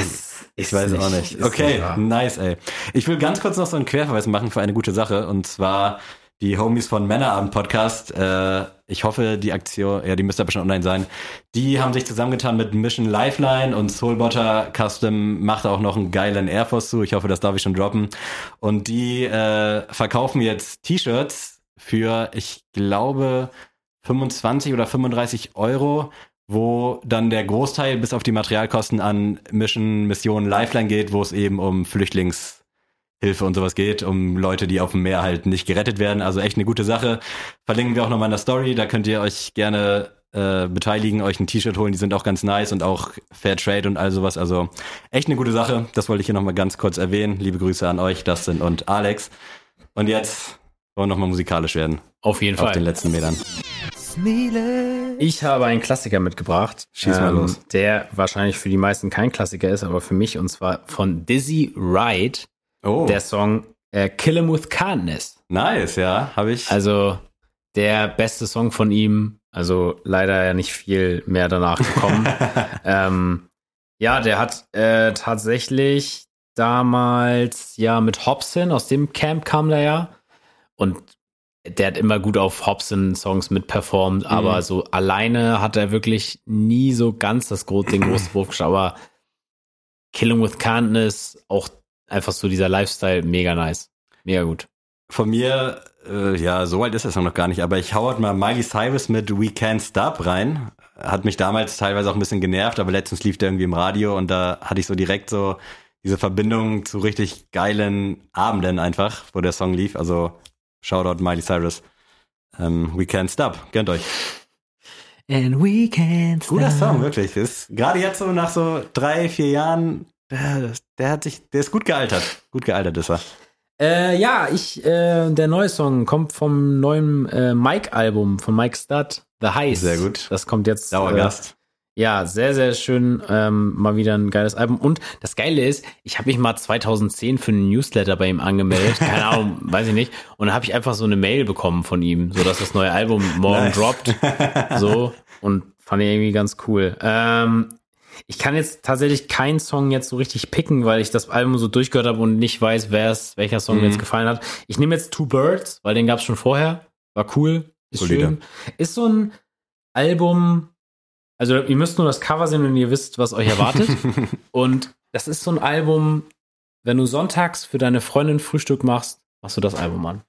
Ich, weiß nicht- auch nicht. Okay, nice, ey. Ich will ganz kurz noch so einen Querverweis machen für eine gute Sache. Und zwar die Homies von Männerabend Podcast. Äh, ich hoffe, die Aktion, ja, die müsste aber schon online sein. Die haben sich zusammengetan mit Mission Lifeline und Soulbotter Custom macht auch noch einen geilen Air Force zu. Ich hoffe, das darf ich schon droppen. Und die äh, verkaufen jetzt T-Shirts für, ich glaube, 25 oder 35 Euro, wo dann der Großteil bis auf die Materialkosten an Mission Mission Lifeline geht, wo es eben um Flüchtlingshilfe und sowas geht, um Leute, die auf dem Meer halt nicht gerettet werden. Also echt eine gute Sache. Verlinken wir auch nochmal in der Story, da könnt ihr euch gerne äh, beteiligen, euch ein T-Shirt holen, die sind auch ganz nice und auch Fair Trade und all sowas. Also echt eine gute Sache. Das wollte ich hier nochmal ganz kurz erwähnen. Liebe Grüße an euch, Dustin und Alex. Und jetzt wollen wir nochmal musikalisch werden. auf jeden Auf den Fall. letzten Metern. Ich habe einen Klassiker mitgebracht, ähm, Schieß mal los. der wahrscheinlich für die meisten kein Klassiker ist, aber für mich und zwar von Dizzy Wright, Oh, der Song äh, Kill 'em with Kindness. nice, ja, habe ich. Also der beste Song von ihm, also leider ja nicht viel mehr danach gekommen. *laughs* ähm, ja, der hat äh, tatsächlich damals ja mit Hobson, aus dem Camp kam der ja. Und der hat immer gut auf Hobson-Songs mitperformt, Mhm. aber so alleine hat er wirklich nie so ganz das Gro den *clears throat* großen Wurf geschafft. Aber Killing with Kindness, auch einfach so dieser Lifestyle, mega nice. Mega gut. Von mir, äh, ja, so alt ist das noch gar nicht, aber ich hau halt mal Miley Cyrus mit We Can't Stop rein. Hat mich damals teilweise auch ein bisschen genervt, aber letztens lief der irgendwie im Radio und da hatte ich so direkt so diese Verbindung zu richtig geilen Abenden einfach, wo der Song lief. Also Shoutout Miley Cyrus. Ähm, We Can't Stop, gönnt euch. And we can't Guter Song, wirklich. Ist, gerade jetzt so nach so drei, vier Jahren, der, der hat sich, der ist gut gealtert. Gut gealtert ist er. Äh, ja, ich, äh, der neue Song kommt vom neuen äh, Mike-Album von Mike Stud, The Heist. Sehr gut. Das kommt jetzt. Dauergast. Äh, ja, sehr, sehr schön. Ähm, mal wieder ein geiles Album. Und das Geile ist, ich habe mich mal 2010 für einen Newsletter bei ihm angemeldet. Keine *laughs* Ahnung, weiß ich nicht. Und dann habe ich einfach so eine Mail bekommen von ihm, so dass das neue Album morgen Nice. droppt. *laughs* So. Und fand ich irgendwie ganz cool. Ähm, ich kann jetzt tatsächlich keinen Song jetzt so richtig picken, weil ich das Album so durchgehört habe und nicht weiß, wer es, welcher Song mir Mhm. jetzt gefallen hat. Ich nehme jetzt Two Birds, weil den gab es schon vorher. War cool. Ist Solide. schön. Ist so ein Album, also ihr müsst nur das Cover sehen und ihr wisst, was euch erwartet. *laughs* und das ist so ein Album, wenn du sonntags für deine Freundin Frühstück machst, machst du das Album an.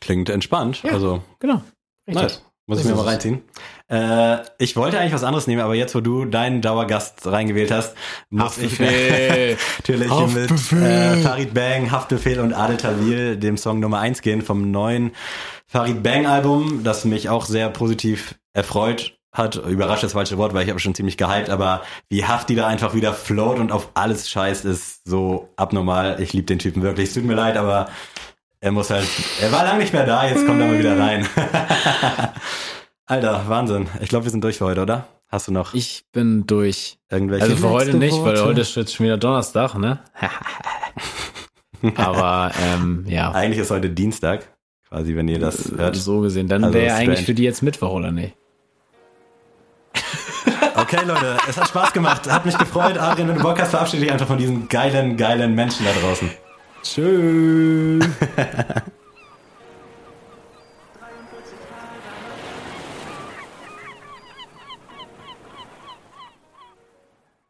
Klingt entspannt. Ja. Also Genau. Richtig. Nice. Muss ich mir mal reinziehen. Äh, ich wollte eigentlich was anderes nehmen, aber jetzt, wo du deinen Dauergast reingewählt hast, muss ich *laughs* natürlich mit äh, Farid Bang, Haftbefehl und Adel Tawil, dem Song Nummer 1 gehen vom neuen Farid Bang Album, das mich auch sehr positiv erfreut hat. Überrascht das falsche Wort, weil ich habe schon ziemlich gehypt, aber wie Hafti da einfach wieder float und auf alles scheißt, ist so abnormal. Ich liebe den Typen wirklich. Es tut mir leid, aber er muss halt, er war lange nicht mehr da, jetzt kommt er mal wieder rein. *laughs* Alter, Wahnsinn. Ich glaube, wir sind durch für heute, oder? Hast du noch Ich bin durch. irgendwelche Also für heute nicht, weil Worte? heute ist jetzt schon wieder Donnerstag, ne? *laughs* Aber ähm, ja, Eigentlich ist heute Dienstag, quasi, wenn ihr das hört. so gesehen. Dann Also wäre strange. eigentlich für die jetzt Mittwoch, oder nicht? *laughs* Okay, Leute, es hat Spaß gemacht. Hat mich gefreut. Adrian, wenn du Bock hast, verabschiede dich einfach von diesen geilen, geilen Menschen da draußen. Tschüss. *laughs*